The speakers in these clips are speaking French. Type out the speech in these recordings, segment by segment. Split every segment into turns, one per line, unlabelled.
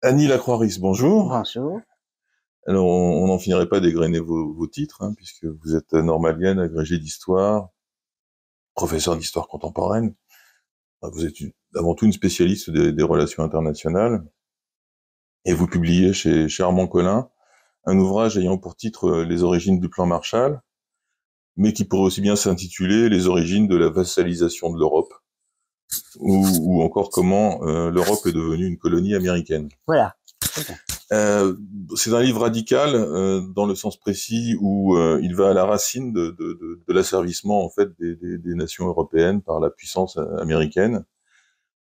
Annie Lacroix-Ris, bonjour.
Bonjour.
Alors, on n'en finirait pas d'égrener vos, vos titres, hein, puisque vous êtes normalienne, agrégée d'histoire, professeur d'histoire contemporaine. Vous êtes avant tout une spécialiste des, des, relations internationales. Et vous publiez chez, chez Armand Collin un ouvrage ayant pour titre euh, Les origines du plan Marshall, mais qui pourrait aussi bien s'intituler Les origines de la vassalisation de l'Europe, ou, ou, encore comment euh, l'Europe est devenue une colonie américaine.
Voilà.
Euh, c'est un livre radical euh, dans le sens précis où euh, il va à la racine de, de, de, de l'asservissement en fait des, des, des, nations européennes par la puissance américaine.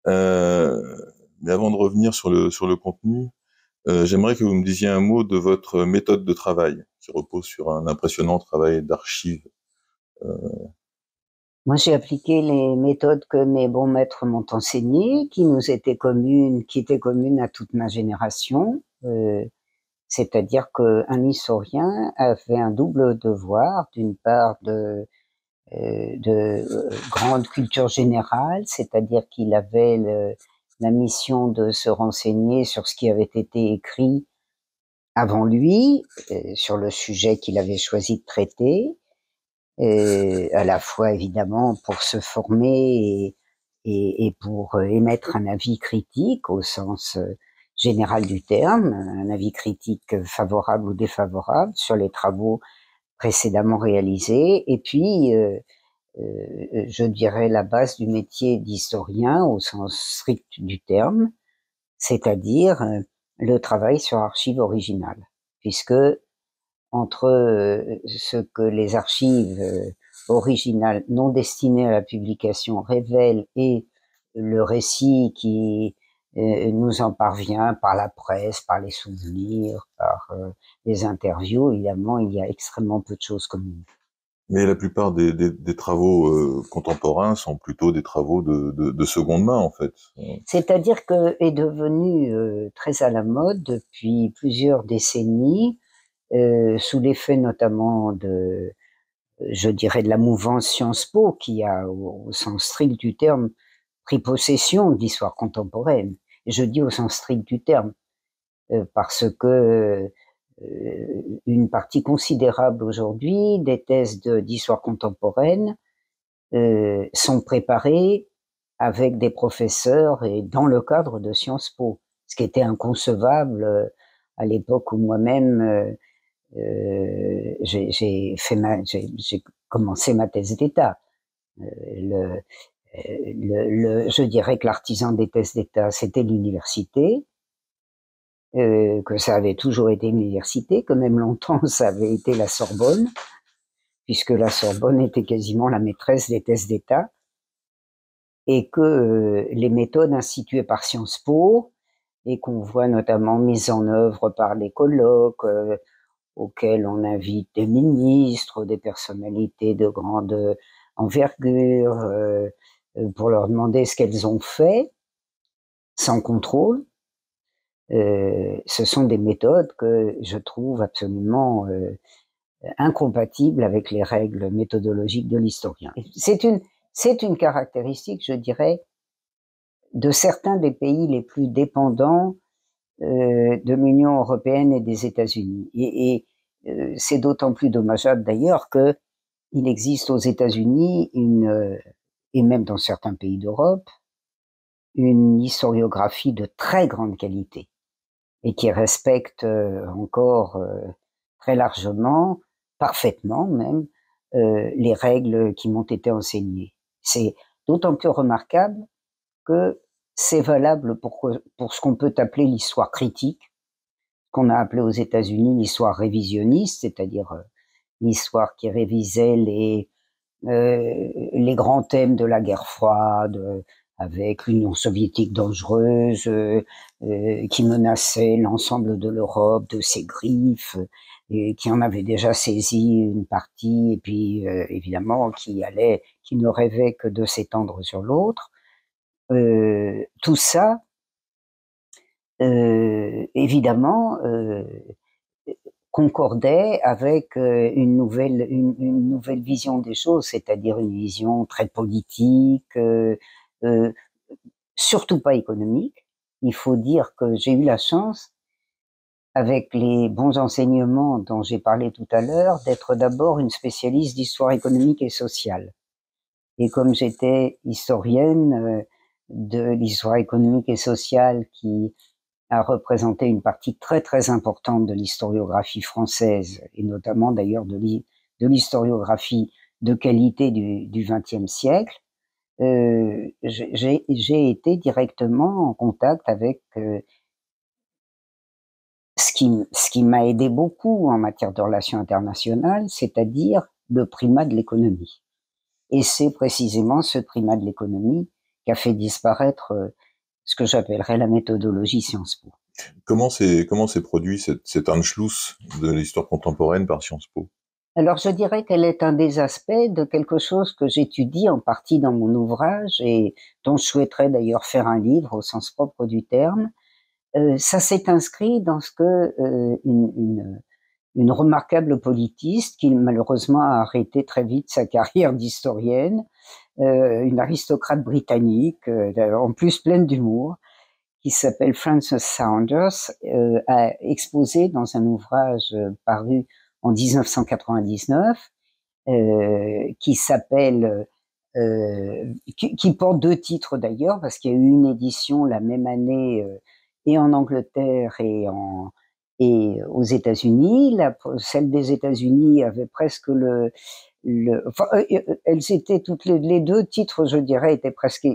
mais avant de revenir sur le sur le contenu, j'aimerais que vous me disiez un mot de votre méthode de travail qui repose sur un impressionnant travail d'archives.
Moi, j'ai appliqué les méthodes que mes bons maîtres m'ont enseignées, qui nous étaient communes, qui étaient communes à toute ma génération. Euh, c'est-à-dire qu'un historien avait un double devoir, d'une part de, euh, de euh, grande culture générale, c'est-à-dire qu'il avait la mission de se renseigner sur ce qui avait été écrit avant lui, sur le sujet qu'il avait choisi de traiter, et à la fois évidemment pour se former et, et, et, pour émettre un avis critique au sens général du terme, un avis critique favorable ou défavorable sur les travaux précédemment réalisés, et puis euh, euh, je dirais la base du métier d'historien au sens strict du terme, c'est-à-dire euh, le travail sur archives originales, puisque entre euh, ce que les archives euh, originales non destinées à la publication révèlent et le récit qui euh, nous en parvient par la presse, par les souvenirs, par les interviews, évidemment, il y a extrêmement peu de choses communes.
Mais la plupart des, des, des travaux euh, contemporains sont plutôt des travaux de, de, de seconde main, en fait.
C'est-à-dire que est devenu euh, très à la mode depuis plusieurs décennies, euh, sous l'effet notamment de, je dirais, de la mouvance Sciences Po, qui a, au, sens strict du terme, pris possession de contemporaine. Je dis au sens strict du terme, euh, parce que euh, une partie considérable aujourd'hui des thèses d'histoire contemporaine euh, sont préparées avec des professeurs et dans le cadre de Sciences Po, ce qui était inconcevable euh, à l'époque où moi-même euh j'ai fait ma, j'ai commencé ma thèse d'État. Le, le, le, je dirais que l'artisan des thèses d'État, c'était l'université, euh, que ça avait toujours été une université, que même longtemps ça avait été la Sorbonne, puisque la Sorbonne était quasiment la maîtresse des thèses d'État, et que euh, les méthodes instituées par Sciences Po, et qu'on voit notamment mises en œuvre par les colloques euh, auxquels on invite des ministres, des personnalités de grande envergure, euh, pour leur demander ce qu'elles ont fait, sans contrôle, euh, ce sont des méthodes que je trouve absolument euh, incompatibles avec les règles méthodologiques de l'historien. C'est une, c'est une caractéristique, je dirais, de certains des pays les plus dépendants euh, de l'Union européenne et des États-Unis. Et, et euh, c'est d'autant plus dommageable d'ailleurs que il existe aux États-Unis une, euh, et même dans certains pays d'Europe, une historiographie de très grande qualité et qui respecte euh, encore euh, très largement, parfaitement même, euh, les règles qui m'ont été enseignées. C'est d'autant plus remarquable que c'est valable pour, pour ce qu'on peut appeler l'histoire critique, qu'on a appelé aux États-Unis l'histoire révisionniste, c'est-à-dire l'histoire qui révisait les, euh, les grands thèmes de la guerre froide, avec l'Union soviétique dangereuse euh, euh, qui menaçait l'ensemble de l'Europe de ses griffes, et qui en avait déjà saisi une partie, et puis euh, évidemment qui allait, qui ne rêvait que de s'étendre sur l'autre. Euh, tout ça, euh, évidemment, concordait avec une nouvelle, une, une, nouvelle vision des choses, c'est-à-dire une vision très politique, euh, surtout pas économique. il faut dire que j'ai eu la chance, avec les bons enseignements dont j'ai parlé tout à l'heure, d'être d'abord une spécialiste d'histoire économique et sociale. Et comme j'étais historienne euh, de l'histoire économique et sociale qui a représenté une partie très très importante de l'historiographie française, et notamment d'ailleurs de l'historiographie de qualité du XXe siècle, euh, j'ai été directement en contact avec euh, ce qui, ce qui m'a aidé beaucoup en matière de relations internationales, c'est-à-dire le primat de l'économie. Et c'est précisément ce primat de l'économie qui a fait disparaître euh, ce que j'appellerais la méthodologie Sciences Po.
Comment s'est comment produit cette, cet Anschluss de l'histoire contemporaine par Sciences Po?
Alors je dirais qu'elle est un des aspects de quelque chose que j'étudie en partie dans mon ouvrage et dont je souhaiterais d'ailleurs faire un livre au sens propre du terme. Euh, ça s'est inscrit dans ce que euh, une, une, une, remarquable politiste qui malheureusement a arrêté très vite sa carrière d'historienne, une aristocrate britannique, euh, en plus pleine d'humour, qui s'appelle Frances Saunders, euh, a exposé dans un ouvrage paru en 1999, euh, qui s'appelle, euh, qui, porte deux titres d'ailleurs, parce qu'il y a eu une édition la même année euh, et en Angleterre et en et aux États-Unis. Celle des États-Unis avait presque le, euh, euh, elles étaient toutes les, deux titres, je dirais, étaient presque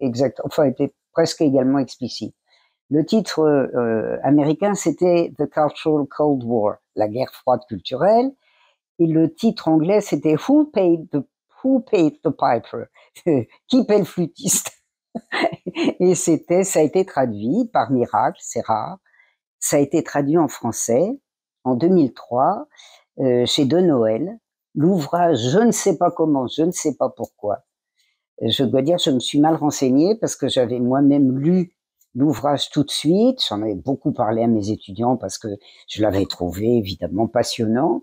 exact, enfin étaient presque également explicites. Le titre euh, américain, c'était The Cultural Cold War, la guerre froide culturelle, et le titre anglais, c'était Who Paid the Who Paid the Piper, qui paie le flûtiste? et c'était, ça a été traduit par miracle, c'est rare. Ça a été traduit en français en 2003 euh, chez De Noël. L'ouvrage, je ne sais pas comment, je ne sais pas pourquoi. Je dois dire, je me suis mal renseignée parce que j'avais moi-même lu l'ouvrage tout de suite. J'en avais beaucoup parlé à mes étudiants parce que je l'avais trouvé évidemment passionnant.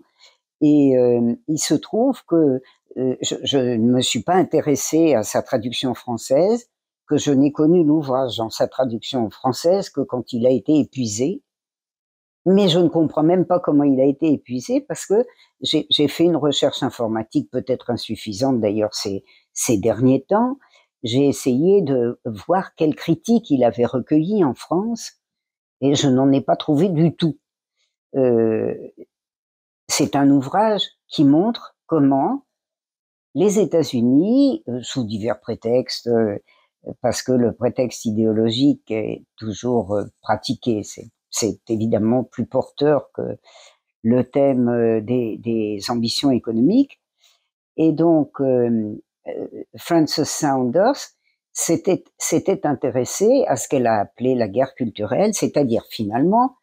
Et euh, il se trouve que euh, je, je, ne me suis pas intéressée à sa traduction française, que je n'ai connu l'ouvrage dans sa traduction française que quand il a été épuisé. Mais je ne comprends même pas comment il a été épuisé parce que j'ai fait une recherche informatique peut-être insuffisante d'ailleurs ces, derniers temps j'ai essayé de voir quelles critiques il avait recueillies en France et je n'en ai pas trouvé du tout. Euh, c'est un ouvrage qui montre comment les États-Unis, euh, sous divers prétextes, euh, parce que le prétexte idéologique est toujours pratiqué, c'est évidemment plus porteur que le thème des, des ambitions économiques. Et donc, euh, Frances Saunders s'était intéressée à ce qu'elle a appelé la guerre culturelle, c'est-à-dire finalement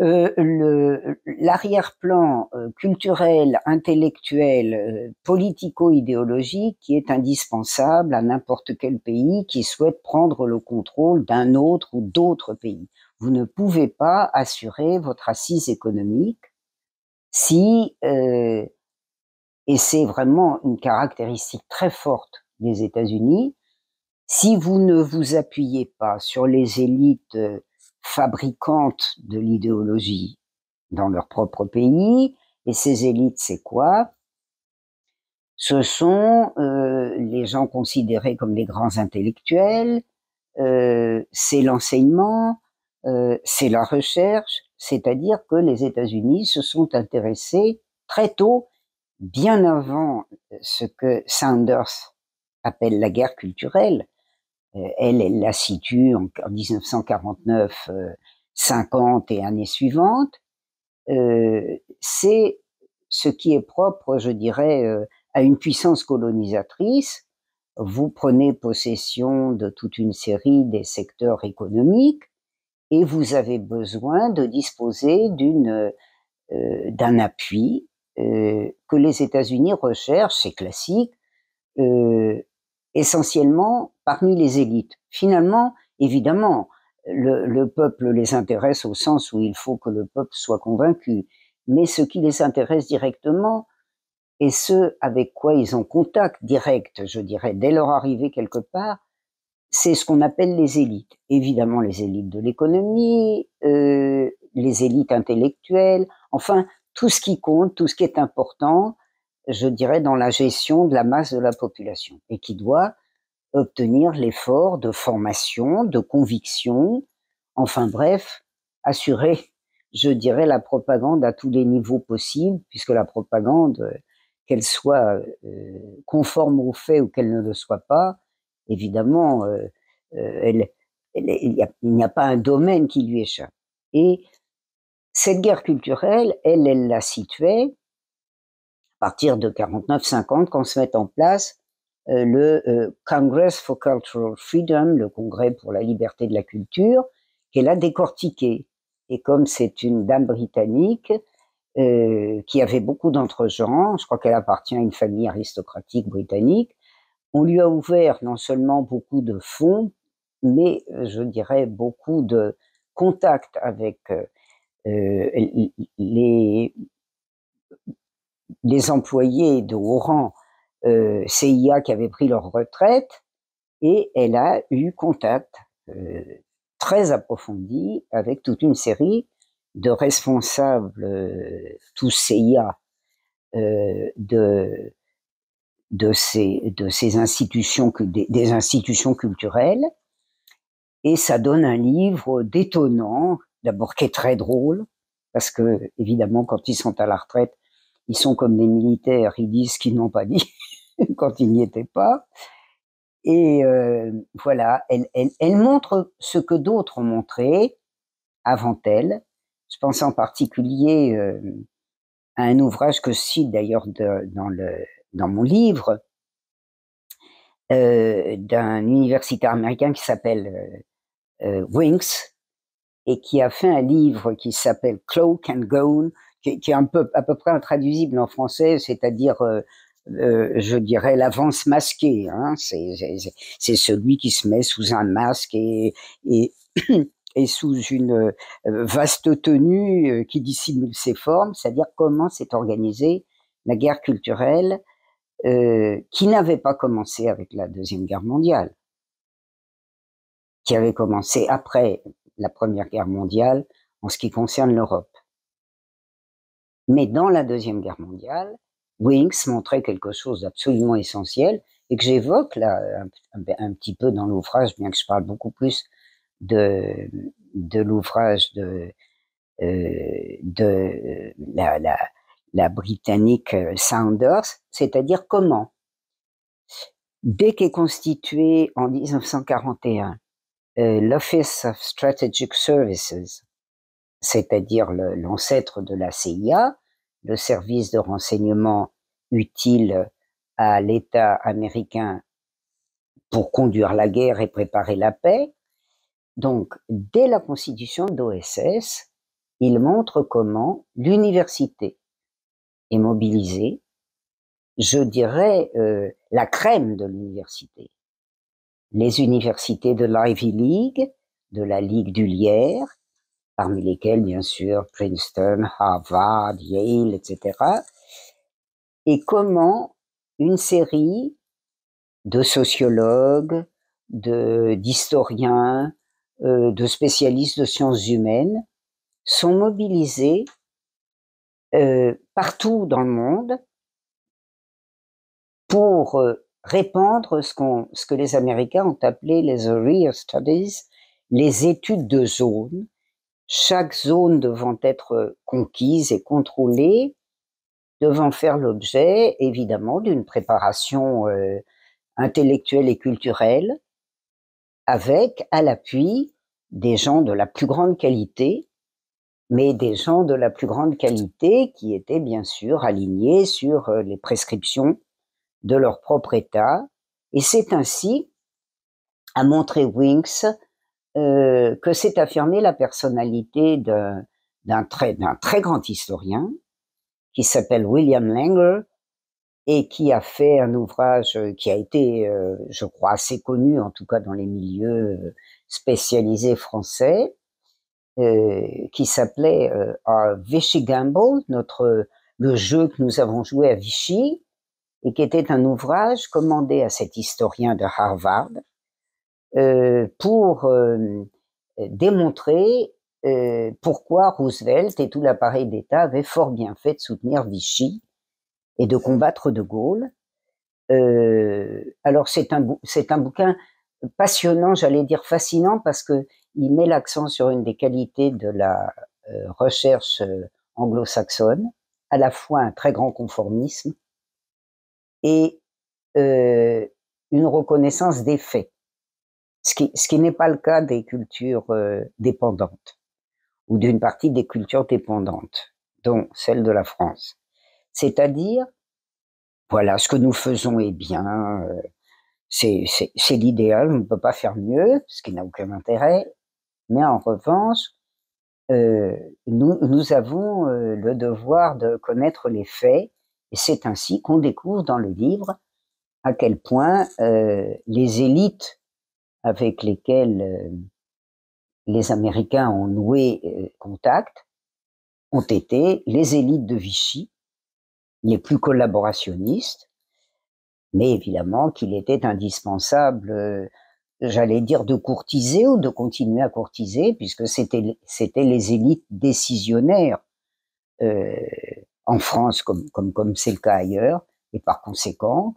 euh, l'arrière-plan euh, culturel, intellectuel, euh, politico-idéologique qui est indispensable à n'importe quel pays qui souhaite prendre le contrôle d'un autre ou d'autres pays. Vous ne pouvez pas assurer votre assise économique si euh, et c'est vraiment une caractéristique très forte des États-Unis, si vous ne vous appuyez pas sur les élites euh, fabricantes de l'idéologie dans leur propre pays, et ces élites, c'est quoi? Ce sont euh, les gens considérés comme les grands intellectuels, euh, c'est l'enseignement, euh, c'est la recherche, c'est-à-dire que les États-Unis se sont intéressés très tôt bien avant ce que Sanders appelle la guerre culturelle, euh, elle, elle la situe en, 1949, 50 euh, et années suivantes, euh, c'est ce qui est propre, je dirais, à une puissance colonisatrice. Vous prenez possession de toute une série des secteurs économiques et vous avez besoin de disposer d'une d'un appui euh, que les États-Unis recherchent, c'est classique, euh, essentiellement parmi les élites. Finalement, évidemment, le, le, peuple les intéresse au sens où il faut que le peuple soit convaincu, mais ce qui les intéresse directement, et ce avec quoi ils ont contact direct, je dirais, dès leur arrivée quelque part, c'est ce qu'on appelle les élites. Évidemment, les élites de l'économie, euh, les élites intellectuelles, enfin, tout ce qui compte, tout ce qui est important, je dirais, dans la gestion de la masse de la population et qui doit obtenir l'effort de formation, de conviction, enfin bref, assurer, je dirais, la propagande à tous les niveaux possibles, puisque la propagande, qu'elle soit euh, conforme aux faits ou qu'elle ne le soit pas, évidemment, euh, euh, il n'y a, pas un domaine qui lui échappe. Et cette guerre culturelle, elle, elle la situait à partir de 49-50, quand se met en place le Congress for Cultural Freedom, le Congrès pour la liberté de la culture, qu'elle a décortiqué. Et comme c'est une dame britannique euh, qui avait beaucoup d'entre-gens, je crois qu'elle appartient à une famille aristocratique britannique, on lui a ouvert non seulement beaucoup de fonds, mais euh, je dirais beaucoup de contacts avec euh, les, les employés de haut rang euh, CIA qui avaient pris leur retraite, et elle a eu contact euh, très approfondi avec toute une série de responsables, euh, tous CIA, euh, de, de, ces, de ces institutions, des, des institutions culturelles. Et ça donne un livre détonnant, d'abord qui est très drôle, parce que évidemment, quand ils sont à la retraite, ils sont comme des militaires, ils disent ce qu'ils n'ont pas dit quand ils n'y étaient pas. Et euh, voilà, elle, elle, montre ce que d'autres ont montré avant elle. Je pense en particulier euh, à un ouvrage que cite d'ailleurs dans, le, dans mon livre euh, d'un universitaire américain qui s'appelle euh, euh, Winks et qui a fait un livre qui s'appelle Cloak and Gown, qui, est un peu à peu près intraduisible en français, c'est-à-dire euh, euh, je dirais l'avance masquée. Hein. C'est celui qui se met sous un masque et, et, et sous une euh, vaste tenue qui dissimule ses formes, c'est-à-dire comment s'est organisée la guerre culturelle euh, qui n'avait pas commencé avec la Deuxième Guerre mondiale, qui avait commencé après la Première Guerre mondiale en ce qui concerne l'Europe. Mais dans la Deuxième Guerre mondiale, Winks montrait quelque chose d'absolument essentiel et que j'évoque là un, petit peu dans l'ouvrage, bien que je parle beaucoup plus de, de l'ouvrage de, euh, de la, la, britannique Saunders, c'est-à-dire comment, dès qu'est constitué en 1941 euh, l'Office of Strategic Services, c'est-à-dire l'ancêtre de la CIA, le service de renseignement utile à l'État américain pour conduire la guerre et préparer la paix. Donc, dès la constitution d'OSS, il montre comment l'université est mobilisée, je dirais euh, la crème de l'université. Les universités de l'Ivy League, de la Ligue du Lierre, parmi lesquels, bien sûr, Princeton, Harvard, Yale, etc. Et comment une série de sociologues, de d'historiens, euh, de spécialistes de sciences humaines sont mobilisés euh, partout dans le monde pour euh, répandre ce, ce que les Américains ont appelé les area studies, les études de zone, chaque zone devant être conquise et contrôlée, devant faire l'objet évidemment d'une préparation euh, intellectuelle et culturelle, avec à l'appui des gens de la plus grande qualité, mais des gens de la plus grande qualité qui étaient bien sûr alignés sur euh, les prescriptions de leur propre État. Et c'est ainsi, a montré Winks, euh, que s'est affirmée la personnalité d'un très, très grand historien qui s'appelle William Langer et qui a fait un ouvrage qui a été, euh, je crois, assez connu, en tout cas dans les milieux spécialisés français, qui s'appelait euh, Vichy Gamble, notre le jeu que nous avons joué à Vichy, et qui était un ouvrage commandé à cet historien de Harvard, pour démontrer pourquoi Roosevelt et tout l'appareil d'État avaient fort bien fait de soutenir Vichy et de combattre De Gaulle. alors c'est un, c'est un bouquin passionnant, j'allais dire fascinant, parce que il met l'accent sur une des qualités de la recherche anglo-saxonne, à la fois un très grand conformisme et euh, une reconnaissance des faits, ce qui, n'est pas le cas des cultures euh, dépendantes ou d'une partie des cultures dépendantes, dont celle de la France. C'est-à-dire, voilà, ce que nous faisons est bien, euh, c'est l'idéal, on ne peut pas faire mieux, ce qui n'a aucun intérêt, mais en revanche, euh, nous, avons euh, le devoir de connaître les faits, et c'est ainsi qu'on découvre dans le livre à quel point euh, les élites avec lesquelles les Américains ont noué contact ont été les élites de Vichy, les plus collaborationnistes, mais évidemment qu'il était indispensable j'allais dire, de courtiser ou de continuer à courtiser, puisque c'était c'était les élites décisionnaires euh, en France comme comme comme c'est le cas ailleurs, et par conséquent,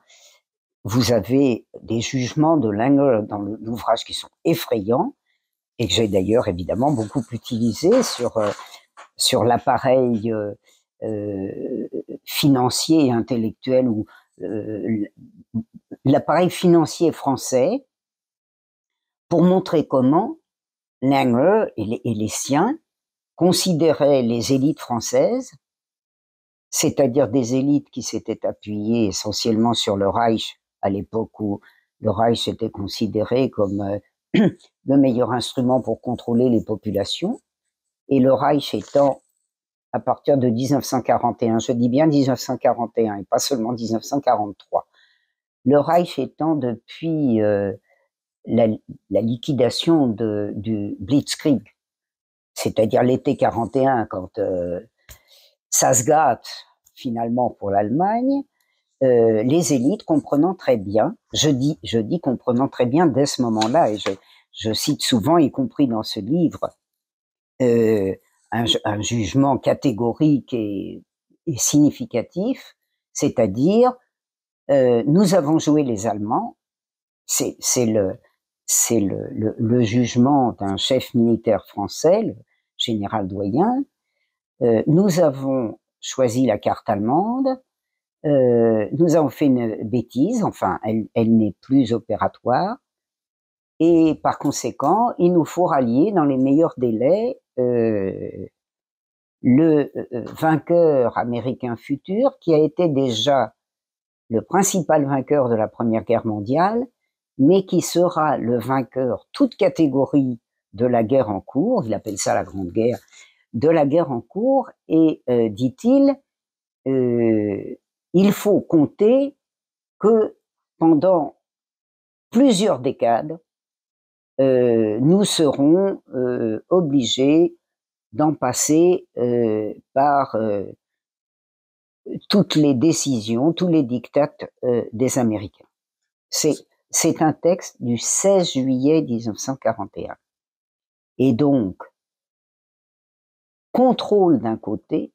vous avez des jugements de Langer dans l'ouvrage qui sont effrayants et que j'ai d'ailleurs évidemment beaucoup utilisé sur euh, sur l'appareil euh, financier et intellectuel ou l'appareil financier français pour montrer comment Langer et les, siens considéraient les élites françaises, c'est-à-dire des élites qui s'étaient appuyées essentiellement sur le Reich à l'époque où le Reich était considéré comme euh, le meilleur instrument pour contrôler les populations, et le Reich étant à partir de 1941, je dis bien 1941 et pas seulement 1943, le Reich étant depuis euh, la, liquidation du Blitzkrieg, c'est-à-dire l'été 41, quand ça se gâte finalement pour l'Allemagne, euh, les élites comprenant très bien, je dis, je dis comprenant très bien dès ce moment-là, et je, cite souvent, y compris dans ce livre, euh, un, jugement catégorique et, et significatif, c'est-à-dire euh, nous avons joué les Allemands, c'est le, c'est le, le, jugement d'un chef militaire français, le général Doyen. Euh, nous avons choisi la carte allemande. Euh, nous avons fait une bêtise, enfin, elle, n'est plus opératoire. Et par conséquent, il nous faut rallier dans les meilleurs délais euh, le vainqueur américain futur, qui a été déjà le principal vainqueur de la Première Guerre mondiale, mais qui sera le vainqueur, toute catégorie de la guerre en cours, il appelle ça la Grande Guerre, de la guerre en cours, et euh, dit-il, euh, il faut compter que pendant plusieurs décades, euh, nous serons obligés d'en passer par toutes les décisions, tous les dictats des Américains. C'est c'est un texte du 16 juillet 1941. Et donc, contrôle d'un côté,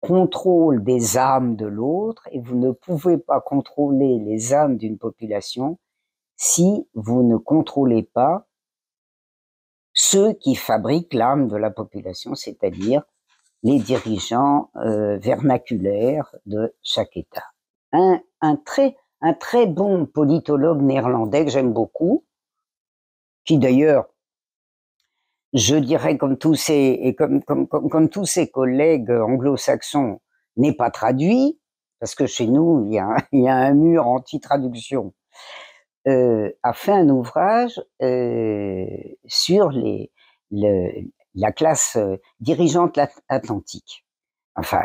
contrôle des âmes de l'autre, et vous ne pouvez pas contrôler les âmes d'une population si vous ne contrôlez pas ceux qui fabriquent l'âme de la population, c'est-à-dire les dirigeants euh, vernaculaires de chaque État. Un, un un très bon politologue néerlandais que j'aime beaucoup, qui d'ailleurs, je dirais comme tous ses, comme, comme, comme, tous ses collègues anglo-saxons, n'est pas traduit, parce que chez nous, il y a, il y a un mur anti-traduction, euh, a fait un ouvrage euh, sur les, le, la classe euh, dirigeante atlantique. Enfin,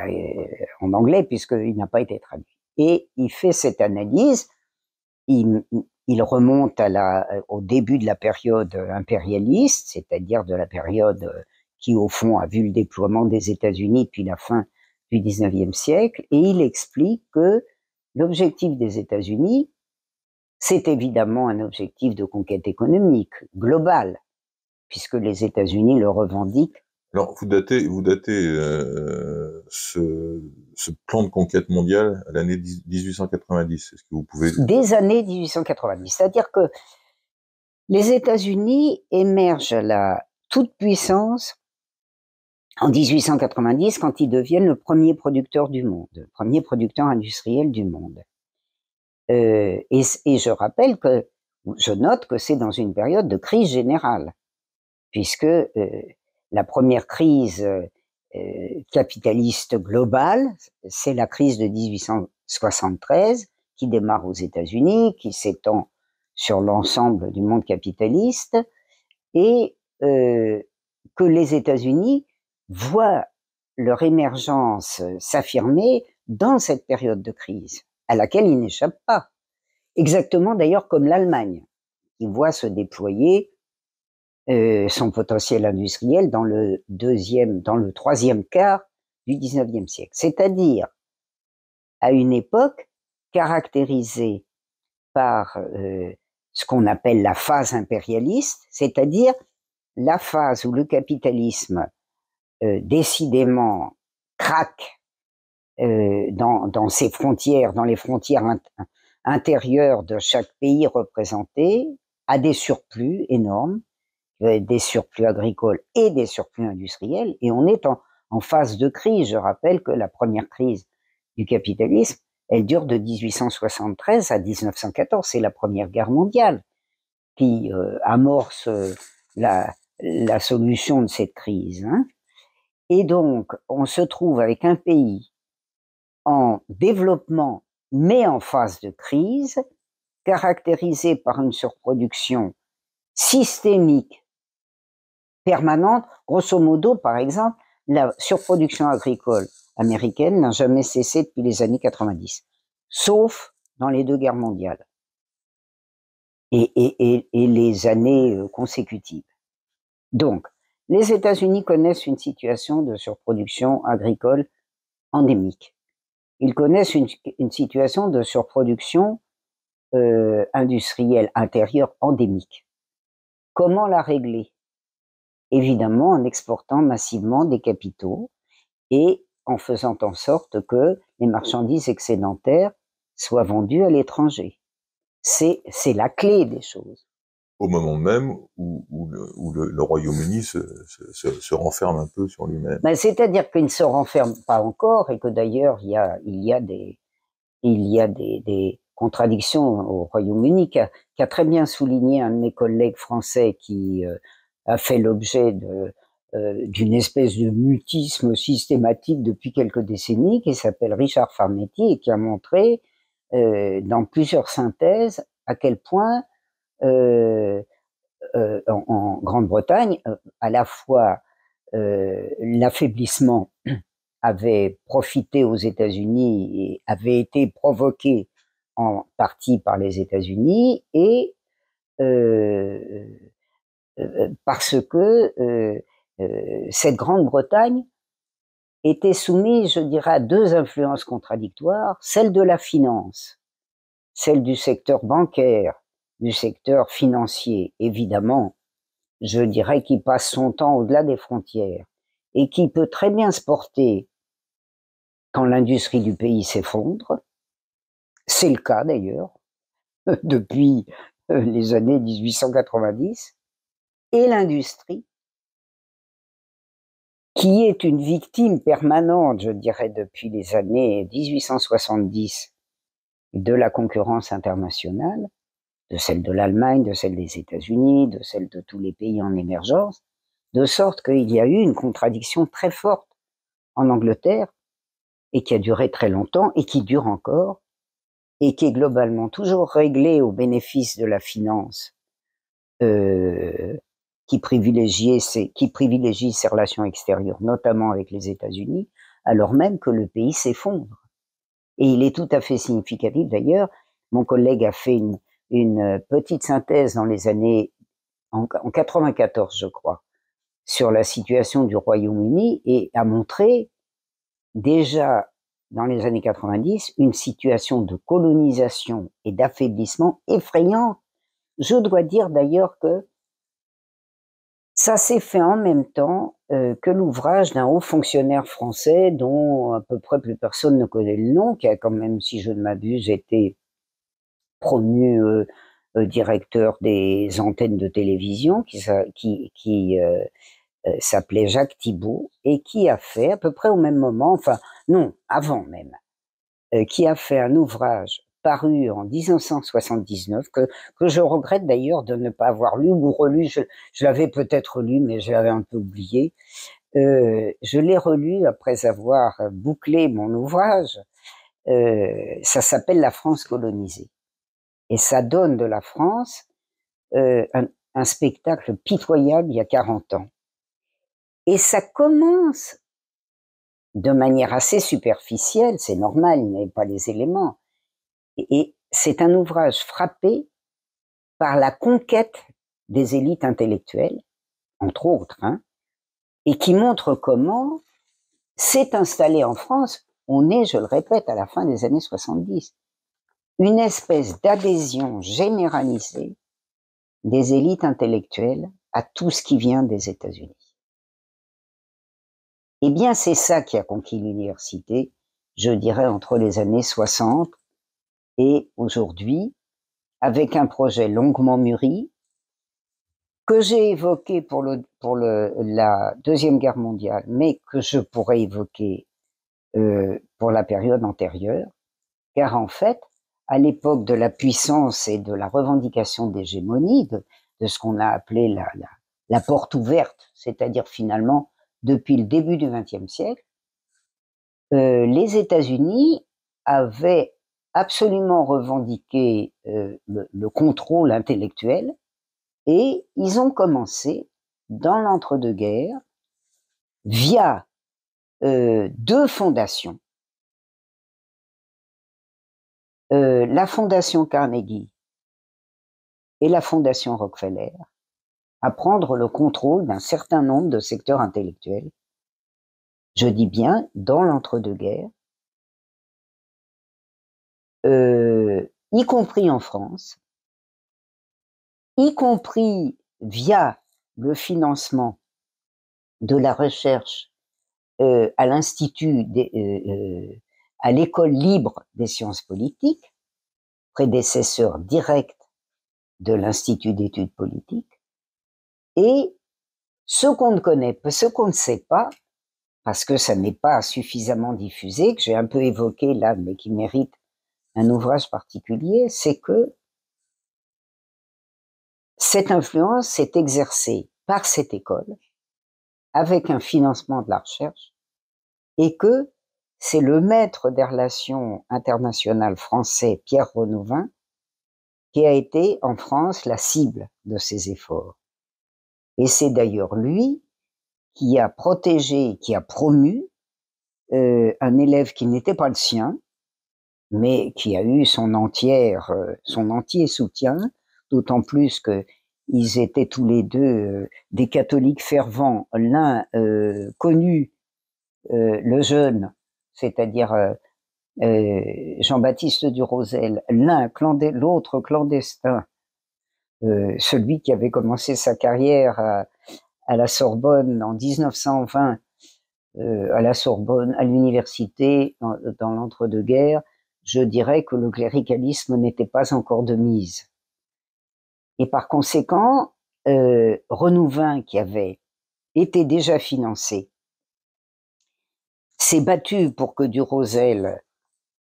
en anglais, puisqu'il n'a pas été traduit et il fait cette analyse. Il, remonte au début de la période impérialiste, c'est-à-dire de la période qui, au fond, a vu le déploiement des États-Unis depuis la fin du 19e siècle, et il explique que l'objectif des États-Unis, c'est évidemment un objectif de conquête économique globale, puisque les États-Unis le revendiquent.
Alors, vous datez, vous datez euh, ce, plan de conquête mondiale à l'année 1890. Est-ce que vous pouvez
Des années 1890, c'est-à-dire que les États-Unis émergent la toute puissance en 1890 quand ils deviennent le premier producteur du monde, le premier producteur industriel du monde. Euh, et, et, je rappelle que, je note que c'est dans une période de crise générale, puisque euh, la première crise euh, capitaliste globale, c'est la crise de 1873 qui démarre aux États-Unis, qui s'étend sur l'ensemble du monde capitaliste, et euh, que les États-Unis voient leur émergence s'affirmer dans cette période de crise à laquelle il n'échappe pas. Exactement d'ailleurs comme l'Allemagne, qui voit se déployer euh, son potentiel industriel dans le deuxième, dans le troisième quart du 19e siècle. C'est-à-dire à une époque caractérisée par euh, ce qu'on appelle la phase impérialiste, c'est-à-dire la phase où le capitalisme euh, décidément craque dans, ses frontières, dans les frontières intérieures de chaque pays représenté, a des surplus énormes, des surplus agricoles et des surplus industriels, et on est en, phase de crise. Je rappelle que la première crise du capitalisme, elle dure de 1873 à 1914, c'est la Première Guerre mondiale qui euh, amorce la, la, solution de cette crise. Hein. Et donc, on se trouve avec un pays en développement, mais en phase de crise, caractérisé par une surproduction systémique permanente. Grosso modo, par exemple, la surproduction agricole américaine n'a jamais cessé depuis les années 90, sauf dans les deux guerres mondiales et, les années euh, consécutives. Donc, les États-Unis connaissent une situation de surproduction agricole endémique ils connaissent une, situation de surproduction euh, industrielle intérieure endémique. Comment la régler? Évidemment en exportant massivement des capitaux et en faisant en sorte que les marchandises excédentaires soient vendues à l'étranger. C'est la clé des choses
au moment même où, où le, où le, le Royaume-Uni se, se, se, renferme un peu sur lui-même.
Ben, C'est-à-dire qu'il ne se renferme pas encore et que d'ailleurs il y a, il y a des, il y a des, des contradictions au Royaume-Uni qu'a a très bien souligné un de mes collègues français qui euh, a fait l'objet euh, d'une espèce de mutisme systématique depuis quelques décennies, qui s'appelle Richard Farnetti et qui a montré euh, dans plusieurs synthèses à quel point euh, en, en Grande-Bretagne, à la fois l'affaiblissement avait profité aux États-Unis et avait été provoqué en partie par les États-Unis et parce que euh, cette Grande-Bretagne était soumise, je dirais, à deux influences contradictoires, celle de la finance, celle du secteur bancaire, du secteur financier, évidemment, je dirais qu'il passe son temps au-delà des frontières et qui peut très bien se porter quand l'industrie du pays s'effondre. C'est le cas d'ailleurs depuis euh, les années 1890. Et l'industrie, qui est une victime permanente, je dirais, depuis les années 1870 de la concurrence internationale, de celle de l'Allemagne, de celle des États-Unis, de celle de tous les pays en émergence, de sorte qu'il y a eu une contradiction très forte en Angleterre et qui a duré très longtemps et qui dure encore et qui est globalement toujours réglée au bénéfice de la finance euh, qui, privilégie ses, qui privilégie ses relations extérieures, notamment avec les États-Unis, alors même que le pays s'effondre. Et il est tout à fait significatif d'ailleurs, mon collègue a fait une, une petite synthèse dans les années, en, 94 je crois, sur la situation du Royaume-Uni et a montré déjà dans les années 90, une situation de colonisation et d'affaiblissement effrayante. Je dois dire d'ailleurs que ça s'est fait en même temps euh, que l'ouvrage d'un haut fonctionnaire français dont à peu près plus personne ne connaît le nom, qui a quand même, si je ne m'abuse, été promu euh, euh, directeur des antennes de télévision, qui, qui, qui s'appelait Jacques Thibault, et qui a fait à peu près au même moment, enfin non, avant même, qui a fait un ouvrage paru en 1979, que, que je regrette d'ailleurs de ne pas avoir lu ou relu. Je, l'avais peut-être lu, mais je l'avais un peu oublié. Euh, je l'ai relu après avoir bouclé mon ouvrage. Euh, ça s'appelle La France colonisée. Et ça donne de la France euh, un, un spectacle pitoyable il y a 40 ans. Et ça commence de manière assez superficielle, c'est normal, il n'avait pas les éléments, et c'est un ouvrage frappé par la conquête des élites intellectuelles, entre autres, hein, et qui montre comment s'est installé en France, on est, je le répète, à la fin des années 70, une espèce d'adhésion généralisée des élites intellectuelles à tout ce qui vient des États-Unis. Eh bien, c'est ça qui a conquis l'université, je dirais, entre les années 60 et aujourd'hui, avec un projet longuement mûri, que j'ai évoqué pour, la Deuxième Guerre mondiale, mais que je pourrais évoquer euh, pour la période antérieure, car en fait, à l'époque de la puissance et de la revendication d'hégémonie, de, de, ce qu'on a appelé la porte ouverte, c'est-à-dire finalement depuis le début du XXe siècle, euh, les États-Unis avaient absolument revendiqué euh, le, contrôle intellectuel et ils ont commencé dans l'entre-deux-guerres via euh, deux fondations. Euh, la fondation Carnegie et la fondation Rockefeller à prendre le contrôle d'un certain nombre de secteurs intellectuels. Je dis bien dans l'entre-deux-guerres euh, y compris en France, y compris via le financement de la recherche euh, à l'Institut, euh, à l'école libre des sciences politiques, prédécesseur direct de l'Institut d'études politiques, et ce qu'on ne connaît ce qu'on ne sait pas, parce que ça n'est pas suffisamment diffusé, que j'ai un peu évoqué là, mais qui mérite un ouvrage particulier, c'est que cette influence s'est exercée par cette école avec un financement de la recherche et que c'est le maître des relations internationales français, Pierre Renouvin, qui a été en France la cible de ces efforts. Et c'est d'ailleurs lui qui a protégé, qui a promu euh, un élève qui n'était pas le sien, mais qui a eu euh, son entier soutien, d'autant plus que ils étaient tous les deux euh, des catholiques fervents, l'un euh, connu, le jeune, c'est-à-dire Jean-Baptiste du Rosel, l'un l'autre clandestin, celui qui avait commencé sa carrière à la Sorbonne en 1920, à la Sorbonne, à l'université, dans l'entre-deux-guerres, je dirais que le cléricalisme n'était pas encore de mise. Et par conséquent, euh, Renouvin, qui avait été déjà financé, s'est battu pour que Durosel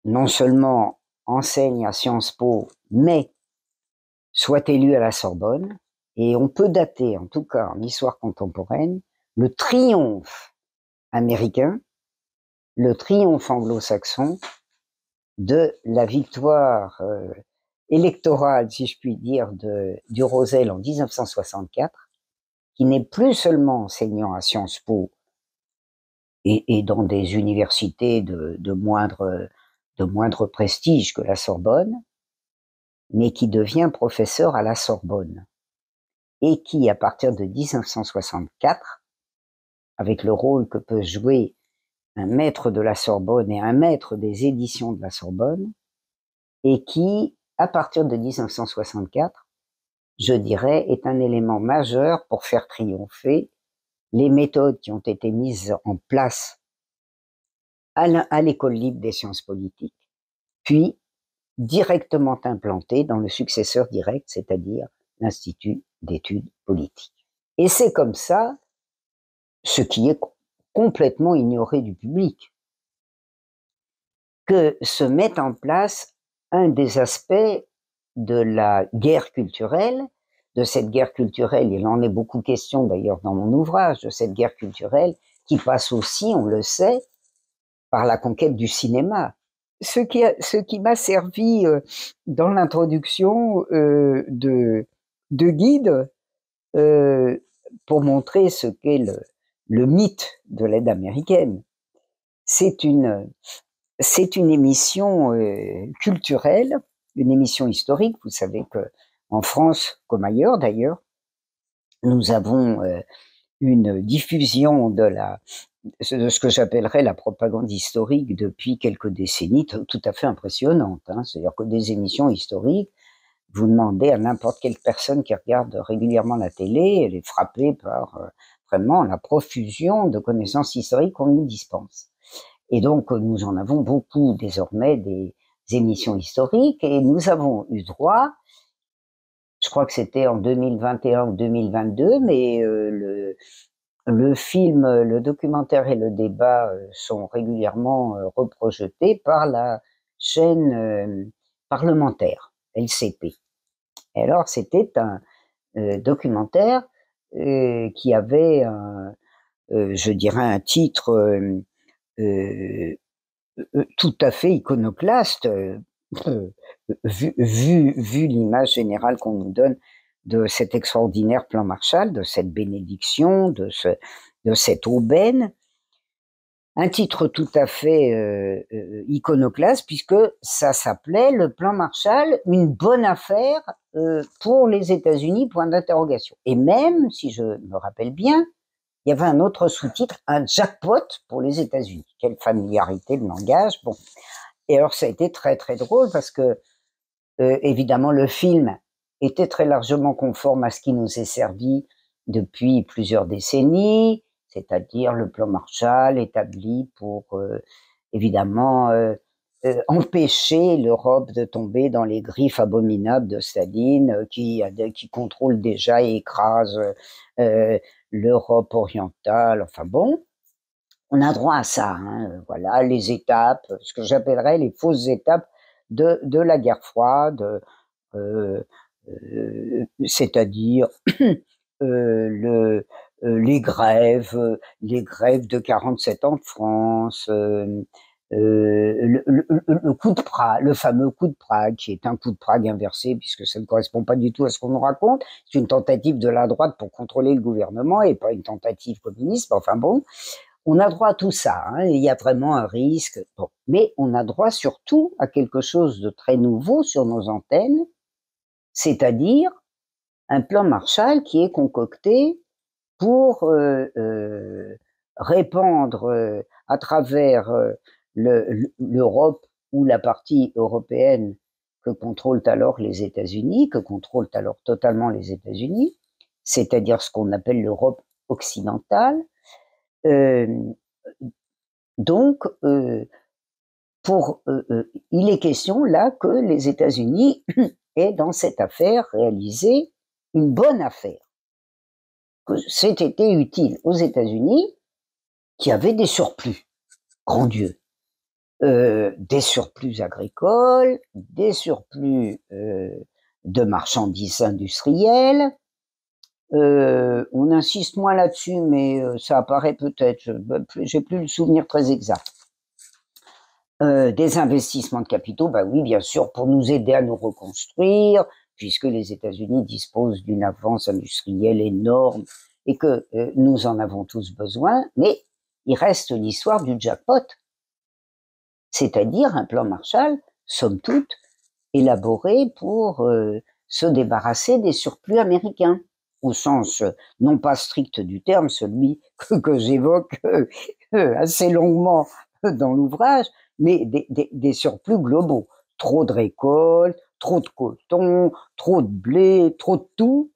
non seulement enseigne à Sciences Po, mais soit élu à la Sorbonne. Et on peut dater, en tout cas en histoire contemporaine, le triomphe américain, le triomphe anglo-saxon de la victoire euh, électorale, si je puis dire, de, du Rosel en 1964, qui n'est plus seulement enseignant à Sciences Po et, et dans des universités de, de, moindre, de moindre prestige que la Sorbonne, mais qui devient professeur à la Sorbonne et qui, à partir de 1964, avec le rôle que peut jouer un maître de la Sorbonne et un maître des éditions de la Sorbonne, et qui, à partir de 1964, je dirais, est un élément majeur pour faire triompher les méthodes qui ont été mises en place à l'école libre des sciences politiques, puis directement implantées dans le successeur direct, c'est-à-dire l'Institut d'études politiques. Et c'est comme ça, ce qui est complètement ignoré du public, que se met en place un des aspects de la guerre culturelle, de cette guerre culturelle, il en est beaucoup question d'ailleurs dans mon ouvrage, de cette guerre culturelle qui passe aussi, on le sait, par la conquête du cinéma. Ce qui, m'a servi euh, dans l'introduction euh, de, de guide euh, pour montrer ce qu'est le, le mythe de l'aide américaine. C'est une, c'est une émission culturelle, une émission historique. Vous savez que en France, comme ailleurs d'ailleurs, nous avons une diffusion de la de ce que j'appellerais la propagande historique depuis quelques décennies tout à fait impressionnante. Hein. C'est-à-dire que des émissions historiques, vous demandez à n'importe quelle personne qui regarde régulièrement la télé, elle est frappée par euh, vraiment la profusion de connaissances historiques qu'on nous dispense. Et donc, nous en avons beaucoup désormais des émissions historiques et nous avons eu droit, je crois que c'était en 2021 ou 2022, mais euh, le, le film, le documentaire et le débat euh, sont régulièrement euh, reprojetés par la chaîne parlementaire, LCP. Et alors, c'était un documentaire qui avait, un, je dirais, un titre tout à fait iconoclaste, vu, l'image générale qu'on nous donne de cet extraordinaire plan Marshall, de cette bénédiction, de cette aubaine. Un titre tout à fait euh, euh, iconoclaste puisque ça s'appelait le plan Marshall, une bonne affaire euh, pour les États-Unis, point d'interrogation. Et même, si je me rappelle bien, il y avait un autre sous-titre, un jackpot pour les États-Unis. Quelle familiarité de langage. Bon. Et alors ça a été très très drôle parce que évidemment le film était très largement conforme à ce qui nous est servi depuis plusieurs décennies, c'est-à-dire le plan Marshall établi pour euh, évidemment euh, euh, empêcher l'Europe de tomber dans les griffes abominables de Staline qui, contrôle déjà et écrase l'Europe orientale. Enfin bon, on a droit à ça. Hein, voilà les étapes, ce que j'appellerais les fausses étapes de, de la guerre froide. C'est-à-dire le, les grèves, les grèves de 47 ans de France, le, coup de Prague, le fameux coup de Prague, qui est un coup de Prague inversé, puisque ça ne correspond pas du tout à ce qu'on nous raconte. C'est une tentative de la droite pour contrôler le gouvernement et pas une tentative communiste. Enfin bon, on a droit à tout ça. Hein, il y a vraiment un risque. Bon. Mais on a droit surtout à quelque chose de très nouveau sur nos antennes, c'est-à-dire un plan Marshall qui est concocté pour euh, euh, répandre euh, à travers l'Europe ou la partie européenne que contrôlent alors les États-Unis, que contrôlent alors totalement les États-Unis, c'est-à-dire ce qu'on appelle l'Europe occidentale. donc, il est question là que les États-Unis et dans cette affaire réalisé une bonne affaire. C'était utile aux États-Unis qui avaient des surplus, grand euh, des surplus agricoles, des surplus euh, de marchandises industrielles. Euh, on insiste moins là-dessus, mais ça apparaît peut-être. J'ai plus le souvenir très exact. Des investissements de capitaux, bah oui, bien sûr, pour nous aider à nous reconstruire, puisque les États-Unis disposent d'une avance industrielle énorme et que euh, nous en avons tous besoin, mais il reste l'histoire du jackpot, c'est-à-dire un plan Marshall, somme toute, élaboré pour euh, se débarrasser des surplus américains. au sens non pas strict du terme, celui que, j'évoque assez longuement dans l'ouvrage, mais des, surplus globaux. Trop de récoltes, trop de coton, trop de blé, trop de tout,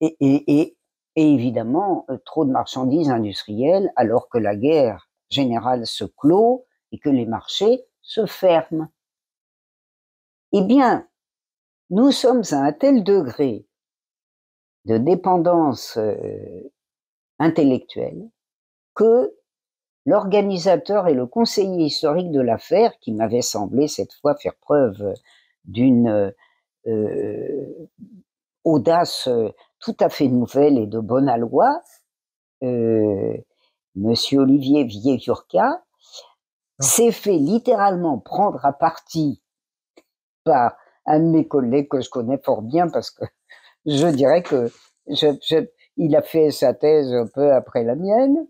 et, évidemment trop de marchandises industrielles, alors que la guerre générale se clôt et que les marchés se ferment. Eh bien, nous sommes à un tel degré de dépendance euh, intellectuelle que l'organisateur et le conseiller historique de l'affaire, qui m'avait semblé cette fois faire preuve d'une euh, audace tout à fait nouvelle et de bonne aloi, euh, Monsieur Olivier Vieillurca, ah. s'est fait littéralement prendre à partie par un de mes collègues que je connais fort bien parce que je dirais que il a fait sa thèse un peu après la mienne,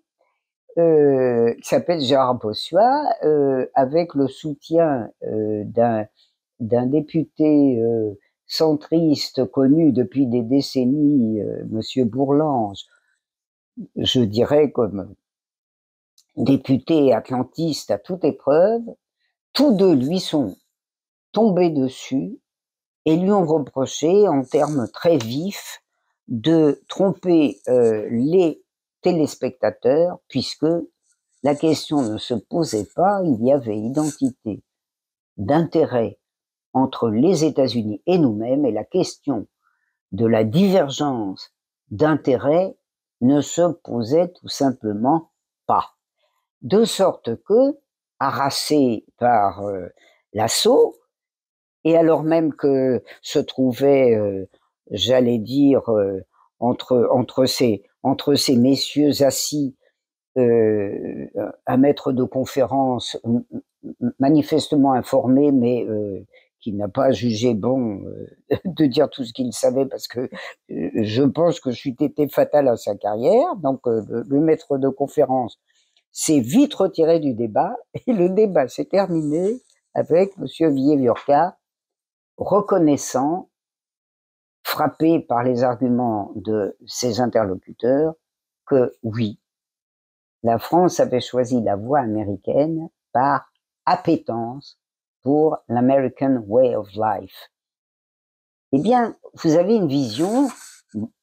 euh, qui s'appelle Gérard Bossuat, euh, avec le soutien euh, d'un d'un député euh, centriste connu depuis des décennies, euh, Monsieur Bourlange, je dirais comme député atlantiste à toute épreuve, tous deux lui sont tombés dessus et lui ont reproché en termes très vifs de tromper euh, les téléspectateurs puisque la question ne se posait pas, il y avait identité d'intérêt entre les États-Unis et nous-mêmes et la question de la divergence d'intérêt ne se posait tout simplement pas. De sorte que, harassé par euh, l'assaut, et alors même que se trouvait, euh, j'allais dire, euh, entre, ces, entre ces messieurs assis, un maître de conférence manifestement informé, mais qui n'a pas jugé bon de dire tout ce qu'il savait parce que je pense que je suis été fatal à sa carrière. Donc le maître de conférence s'est vite retiré du débat et le débat s'est terminé avec Monsieur Vieillurca reconnaissant, frappé par les arguments de ses interlocuteurs, que oui, la France avait choisi la voie américaine par appétence pour l'American Way of Life. Eh bien, vous avez une vision,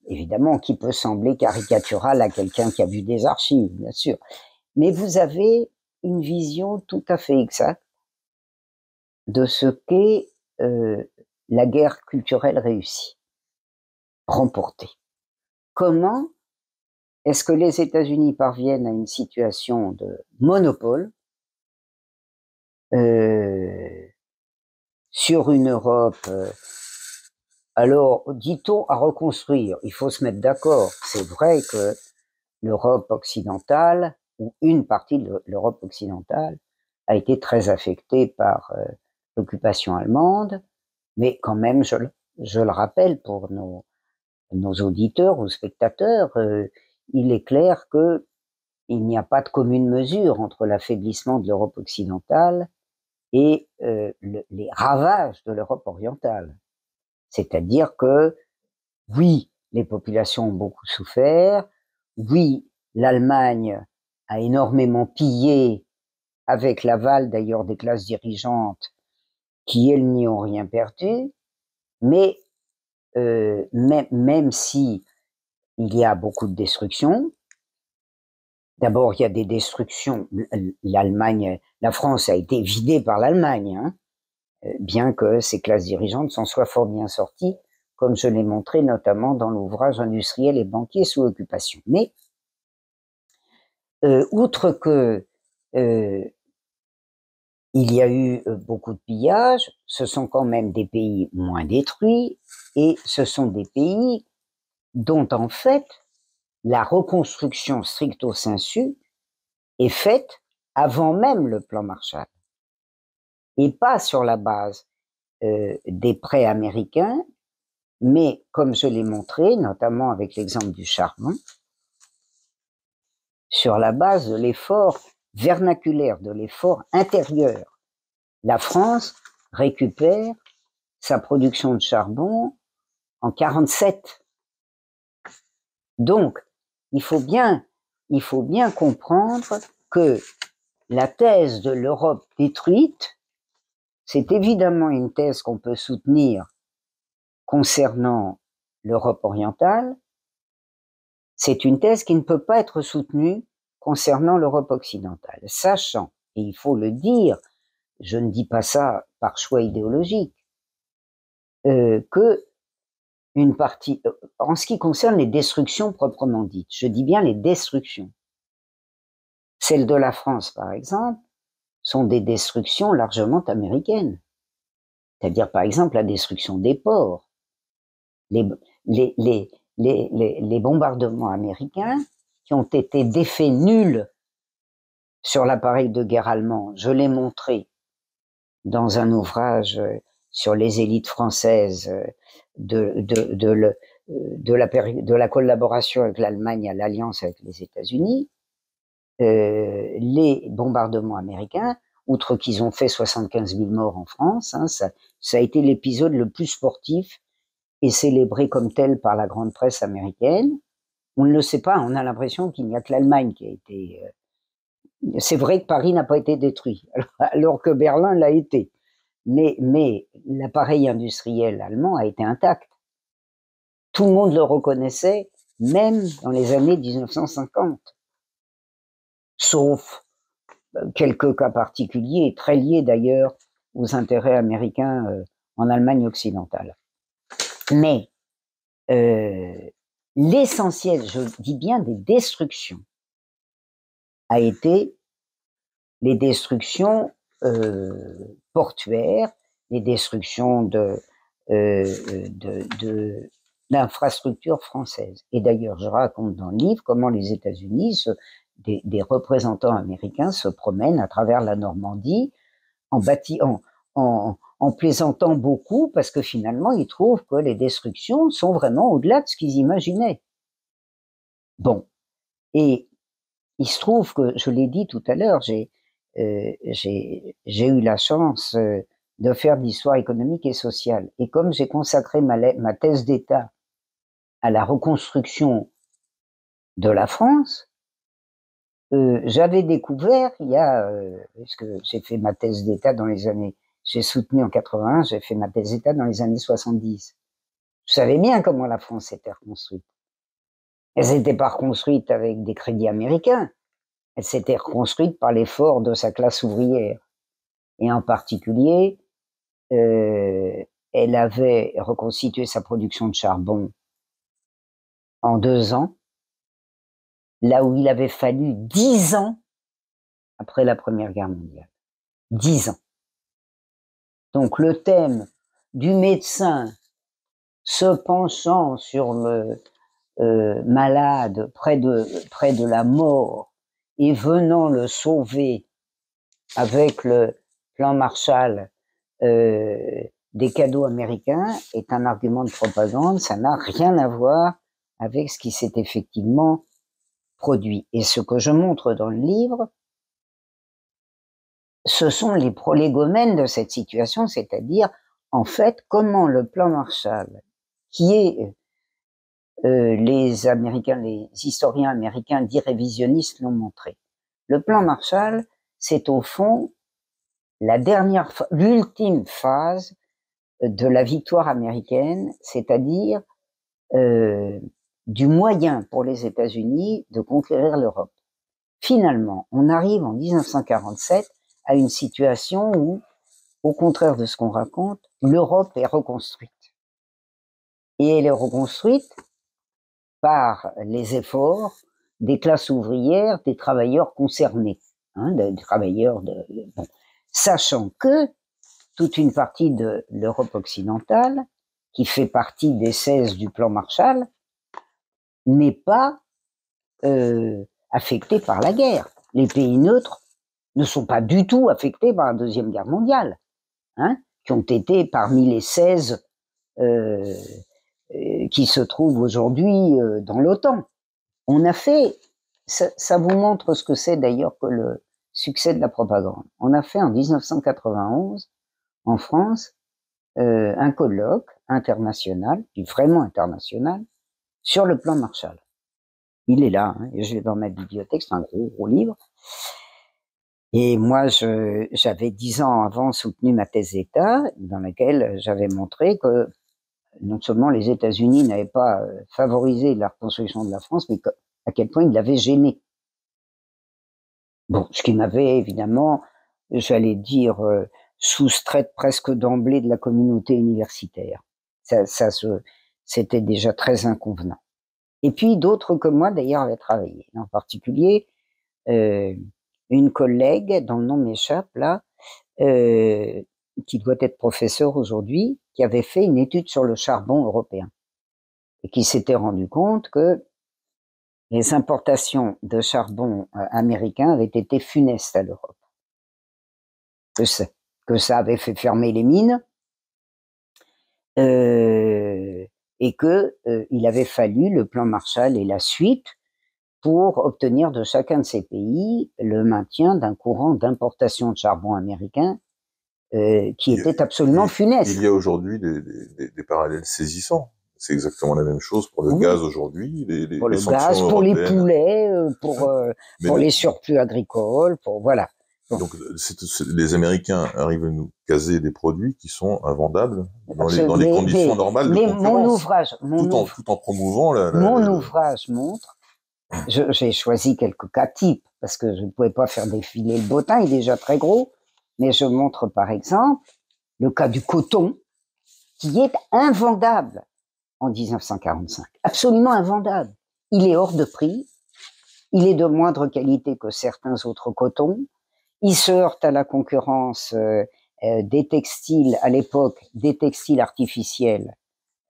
évidemment, qui peut sembler caricaturale à quelqu'un qui a vu des archives, bien sûr, mais vous avez une vision tout à fait exacte de ce qu'est euh, la guerre culturelle réussie, remportée. Comment est-ce que les États-Unis parviennent à une situation de monopole euh, sur une Europe euh, alors, dit-on à reconstruire Il faut se mettre d'accord. C'est vrai que l'Europe occidentale, ou une partie de l'Europe occidentale, a été très affectée par l'occupation allemande, mais quand même, je, le rappelle pour nos, auditeurs ou spectateurs, euh, il est clair que il n'y a pas de commune mesure entre l'affaiblissement de l'Europe occidentale et euh, les ravages de l'Europe orientale. C'est-à-dire que, oui, les populations ont beaucoup souffert, oui, l'Allemagne a énormément pillé, avec l'aval d'ailleurs des classes dirigeantes, qui elles n'y ont rien perdu, mais euh, même, même si il y a beaucoup de destruction, d'abord il y a des destructions. L'Allemagne, la France a été vidée par l'Allemagne, hein, euh, bien que ces classes dirigeantes s'en soient fort bien sorties, comme je l'ai montré notamment dans l'ouvrage industriel et banquier sous occupation. Mais euh, outre que euh, il y a eu beaucoup de pillages, ce sont quand même des pays moins détruits et ce sont des pays dont en fait la reconstruction stricto sensu est faite avant même le plan Marshall et pas sur la base euh, des prêts américains, mais comme je l'ai montré, notamment avec l'exemple du charbon, sur la base de l'effort vernaculaire, de l'effort intérieur. La France récupère sa production de charbon en 47. Donc, il faut bien, il faut bien comprendre que la thèse de l'Europe détruite, c'est évidemment une thèse qu'on peut soutenir concernant l'Europe orientale. C'est une thèse qui ne peut pas être soutenue concernant l'Europe occidentale, sachant, et il faut le dire, je ne dis pas ça par choix idéologique, euh, que une partie, euh, en ce qui concerne les destructions proprement dites, je dis bien les destructions. Celles de la France, par exemple, sont des destructions largement américaines. C'est-à-dire, par exemple, la destruction des ports. Les, bombardements américains qui ont été d'effet nul sur l'appareil de guerre allemand. Je l'ai montré dans un ouvrage euh, sur les élites françaises euh, euh, de, la, collaboration avec l'Allemagne à l'alliance avec les États-Unis, les bombardements américains, outre qu'ils ont fait 75 000 morts en France, hein, ça, ça a été l'épisode le plus sportif et célébré comme tel par la grande presse américaine. On ne le sait pas, on a l'impression qu'il n'y a que l'Allemagne qui a été... Euh, c'est vrai que Paris n'a pas été détruit, alors que Berlin l'a été mais, mais l'appareil industriel allemand a été intact. Tout le monde le reconnaissait, même dans les années 1950. Sauf euh, quelques cas particuliers, très liés d'ailleurs aux intérêts américains euh, en Allemagne occidentale. Mais euh, l'essentiel, je dis bien des destructions, a été les destructions portuaires, les destructions de, d'infrastructures françaises. Et d'ailleurs, je raconte dans le livre comment les États-Unis, des, représentants américains se promènent à travers la Normandie en, plaisantant beaucoup parce que finalement, ils trouvent que les destructions sont vraiment au-delà de ce qu'ils imaginaient. Bon. Et il se trouve que, je l'ai dit tout à l'heure, j'ai euh, eu la chance euh, de faire de l'histoire économique et sociale. Et comme j'ai consacré ma thèse d'État à la reconstruction de la France, euh, j'avais découvert, il y a, euh, parce que j'ai fait ma thèse d'État dans les années, j'ai soutenu en 81, j'ai fait ma thèse d'État dans les années 70. Je savais bien comment la France était reconstruite. Elle s'était pas reconstruite avec des crédits américains. Elle s'était reconstruite par l'effort de sa classe ouvrière. Et en particulier, euh, elle avait reconstitué sa production de charbon en deux ans, là où il avait fallu dix ans après la Première Guerre mondiale. Dix ans. Donc le thème du médecin se penchant sur le euh, malade près de, près de la mort et venant le sauver avec le plan Marshall euh, des cadeaux américains est un argument de propagande, ça n'a rien à voir avec ce qui s'est effectivement Et ce que je montre dans le livre, ce sont les prolégomènes de cette situation, c'est-à-dire en fait comment le plan Marshall, qui est euh, les Américains, les historiens américains dits révisionnistes l'ont montré. Le plan Marshall, c'est au fond la dernière, l'ultime phase de la victoire américaine, c'est-à-dire euh, du moyen pour les États-Unis de conquérir l'Europe. Finalement, on arrive en 1947 à une situation où, au contraire de ce qu'on raconte, l'Europe est reconstruite. Et elle est reconstruite par les efforts des classes ouvrières, des travailleurs concernés, hein, des travailleurs de, sachant que toute une partie de l'Europe occidentale, qui fait partie des 16 du plan Marshall, n'est pas euh, affectée par la guerre. Les pays neutres ne sont pas du tout affectés par la Deuxième Guerre mondiale, hein, qui ont été parmi les 16 euh, euh, qui se trouve aujourd'hui euh, dans l'OTAN. On a fait, ça, ça, vous montre ce que c'est d'ailleurs que le succès de la propagande. On a fait en 1991 en France euh, un colloque international, vraiment international, sur le plan Marshall. Il est là, hein, je l'ai dans ma bibliothèque, c'est un gros, gros livre. Et moi, j'avais dix ans avant soutenu ma thèse d'État, dans laquelle j'avais montré que non seulement les États-Unis n'avaient pas euh, favorisé la reconstruction de la France, mais à quel point ils l'avaient gêné. Bon, ce qui m'avait évidemment, j'allais dire, euh, soustraite presque d'emblée de la communauté universitaire. Ça, ça c'était déjà très inconvenant. Et puis d'autres comme moi d'ailleurs avaient travaillé. En particulier, euh, une collègue dont le nom m'échappe là, euh, qui doit être professeur aujourd'hui, qui avait fait une étude sur le charbon européen et qui s'était rendu compte que les importations de charbon euh, américain avaient été funestes à l'Europe. Que ça, que ça avait fait fermer les mines et que euh, il avait fallu le plan Marshall et la suite pour obtenir de chacun de ces pays le maintien d'un courant d'importation de charbon américain euh, qui était absolument funeste.
Il y a aujourd'hui des, des, des, parallèles saisissants. C'est exactement la même chose pour le gaz aujourd'hui. Les, les,
pour le gaz, pour les poulets, euh, pour, euh, pour les surplus agricoles, pour voilà.
Donc, les Américains arrivent à nous caser des produits qui sont invendables dans les, dans les conditions normales de concurrence.
Mon ouvrage, mon
tout, en, tout en promouvant la,
mon ouvrage montre. J'ai choisi quelques cas types parce que je ne pouvais pas faire défiler le bottin, il est déjà très gros. Mais je montre par exemple le cas du coton, qui est invendable en 1945. Absolument invendable. Il est hors de prix. Il est de moindre qualité que certains autres cotons. Il se heurte à la concurrence euh, euh, des textiles, à l'époque, des textiles artificiels.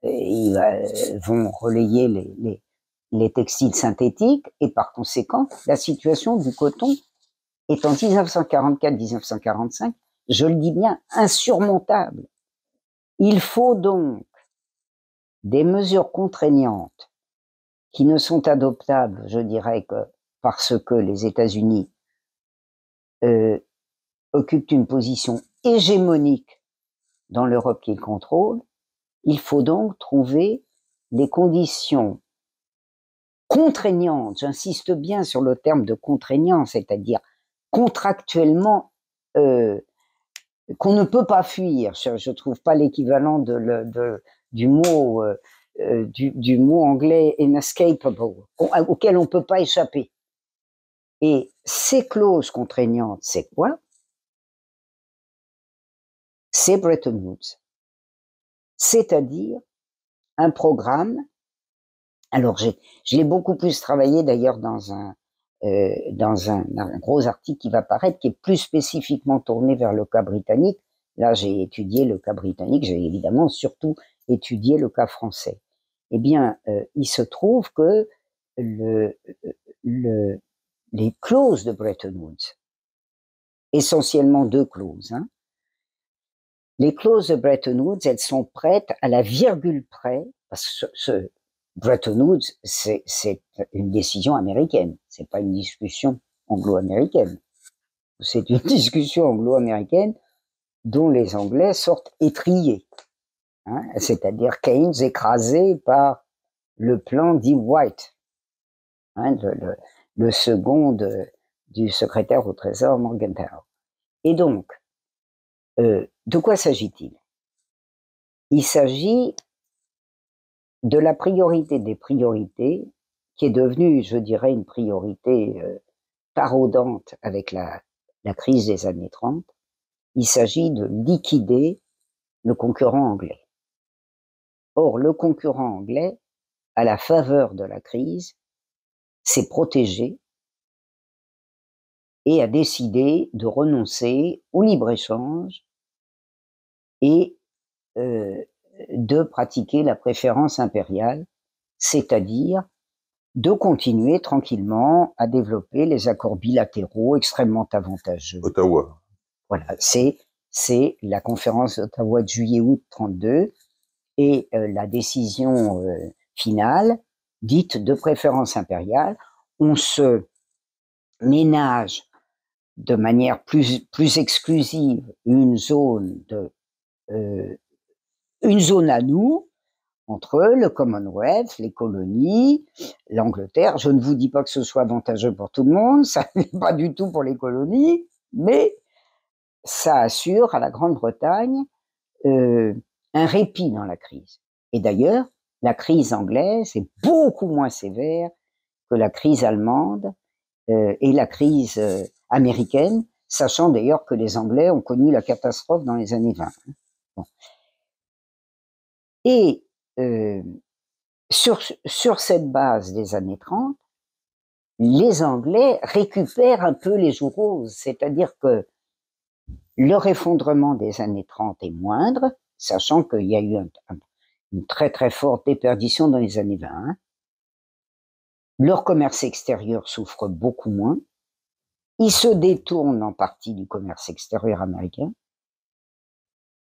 ils euh, vont relayer les, les, les textiles synthétiques et par conséquent, la situation du coton est en 1944-1945, je le dis bien, insurmontable. Il faut donc des mesures contraignantes qui ne sont adoptables, je dirais que parce que les États-Unis euh, occupent une position hégémonique dans l'Europe qu'ils contrôlent, il faut donc trouver des conditions contraignantes, j'insiste bien sur le terme de contraignant, c'est-à-dire contractuellement euh, qu'on ne peut pas fuir. Je ne trouve pas l'équivalent du mot euh, euh, du, du, mot anglais inescapable auquel on ne peut pas échapper. Et ces clauses contraignantes, c'est quoi? C'est Bretton Woods. C'est-à-dire un programme. Alors, je l'ai beaucoup plus travaillé d'ailleurs dans un, euh, dans un, un, gros article qui va paraître, qui est plus spécifiquement tourné vers le cas britannique. Là, j'ai étudié le cas britannique, j'ai évidemment surtout étudié le cas français. Eh bien, euh, il se trouve que le, le, les clauses de Bretton Woods, essentiellement deux clauses, hein, les clauses de Bretton Woods, elles sont prêtes à la virgule près, parce que Bretton Woods, c'est une décision américaine, c'est pas une discussion anglo-américaine. C'est une discussion anglo-américaine dont les Anglais sortent étriés, hein, c'est-à-dire Keynes écrasé par le plan dit White, hein, second du secrétaire au Trésor Morgenthau. Et donc, euh, de quoi s'agit-il? Il s'agit de la priorité des priorités, qui est devenue, je dirais, une priorité euh, taraudante avec la, la crise des années 30, il s'agit de liquider le concurrent anglais. Or, le concurrent anglais, à la faveur de la crise, s'est protégé et a décidé de renoncer au libre-échange et euh, de pratiquer la préférence impériale, c'est-à-dire de continuer tranquillement à développer les accords bilatéraux extrêmement avantageux.
Ottawa.
Voilà, c'est c'est la conférence d'Ottawa de juillet-août 32 et euh, la décision euh, finale dite de préférence impériale. On se ménage de manière plus plus exclusive une zone de euh, une zone à nous, entre le Commonwealth, les colonies, l'Angleterre. Je ne vous dis pas que ce soit avantageux pour tout le monde, ça n'est pas du tout pour les colonies, mais ça assure à la Grande-Bretagne euh, un répit dans la crise. Et d'ailleurs, la crise anglaise est beaucoup moins sévère que la crise allemande euh, et la crise euh, américaine, sachant d'ailleurs que les Anglais ont connu la catastrophe dans les années 20. Bon. Et euh, sur, sur cette base des années 30, les Anglais récupèrent un peu les jours roses, c'est-à-dire que leur effondrement des années 30 est moindre, sachant qu'il y a eu une très très forte déperdition dans les années 20. Leur commerce extérieur souffre beaucoup moins. Ils se détournent en partie du commerce extérieur américain.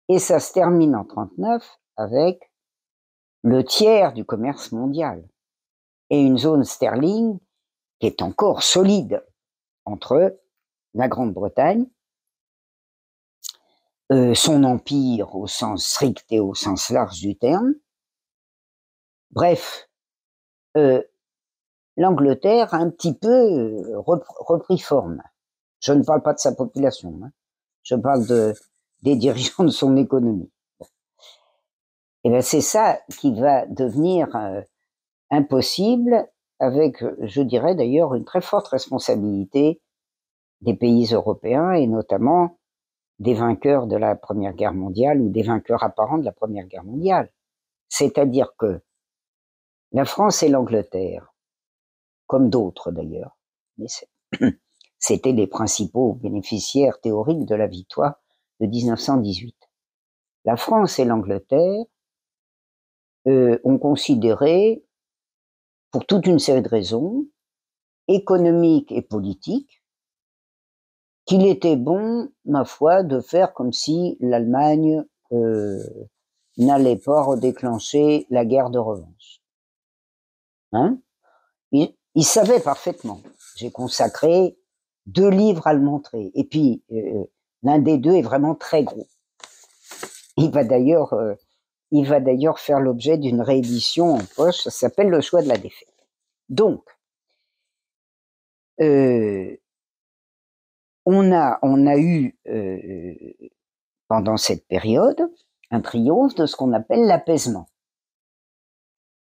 Et ça se termine en 39 avec le tiers du commerce mondial et une zone sterling qui est encore solide entre la Grande-Bretagne, euh, son empire au sens strict et au sens large du terme. Bref, euh, l'Angleterre a un petit peu euh, repris forme. Je ne parle pas de sa population, hein. je parle de, des dirigeants de son économie. Et ben c'est ça qui va devenir euh, impossible avec, je dirais d'ailleurs, une très forte responsabilité des pays européens et notamment des vainqueurs de la Première Guerre mondiale ou des vainqueurs apparents de la Première Guerre mondiale. C'est-à-dire que la France et l'Angleterre, comme d'autres d'ailleurs, mais c'était les principaux bénéficiaires théoriques de la victoire de 1918. La France et l'Angleterre euh, ont considéré, pour toute une série de raisons, économiques et politiques, qu'il était bon, ma foi, de faire comme si l'Allemagne euh, n'allait pas redéclencher la guerre de revanche. Hein? Il, savait parfaitement. J'ai consacré deux livres à le montrer. Et puis, euh, l'un des deux est vraiment très gros. Il va d'ailleurs euh, il va d'ailleurs faire l'objet d'une réédition en poche, ça s'appelle Le choix de la défaite. Donc, euh, on, a, eu euh, pendant cette période un triomphe de ce qu'on appelle l'apaisement.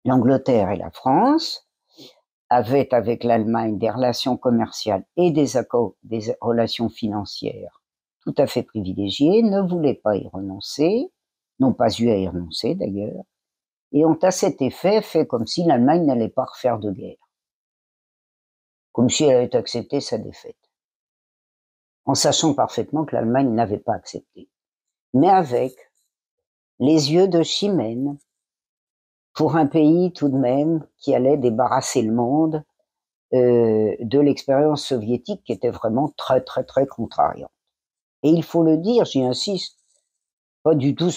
L'Angleterre et la France avaient avec l'Allemagne des relations commerciales et des des relations financières tout à fait privilégiées, ne voulaient pas y renoncer n'ont pas eu à y renoncer d'ailleurs, et ont à cet effet fait comme si l'Allemagne n'allait pas refaire de guerre, comme si elle avait accepté sa défaite, en sachant parfaitement que l'Allemagne n'avait pas accepté, mais avec les yeux de Chimène pour un pays tout de même qui allait débarrasser le monde euh, de l'expérience soviétique qui était vraiment très très très contrariante. Et il faut le dire, j'y insiste, pas du tout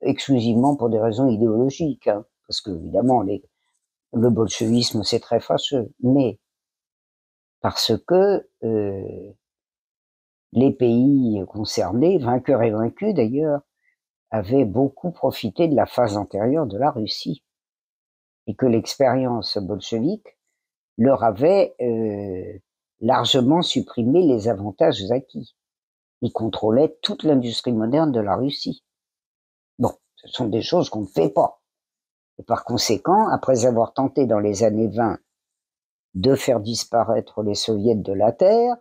exclusivement pour des raisons idéologiques, hein, parce que évidemment le bolchevisme c'est très fâcheux, mais parce que euh, les pays concernés, vainqueurs et vaincus d'ailleurs, avaient beaucoup profité de la phase antérieure de la Russie et que l'expérience bolchevique leur avait euh, largement supprimé les avantages acquis. Ils contrôlaient toute l'industrie moderne de la Russie. Ce sont des choses qu'on ne fait pas. Et par conséquent, après avoir tenté dans les années 20 de faire disparaître les soviets de la Terre,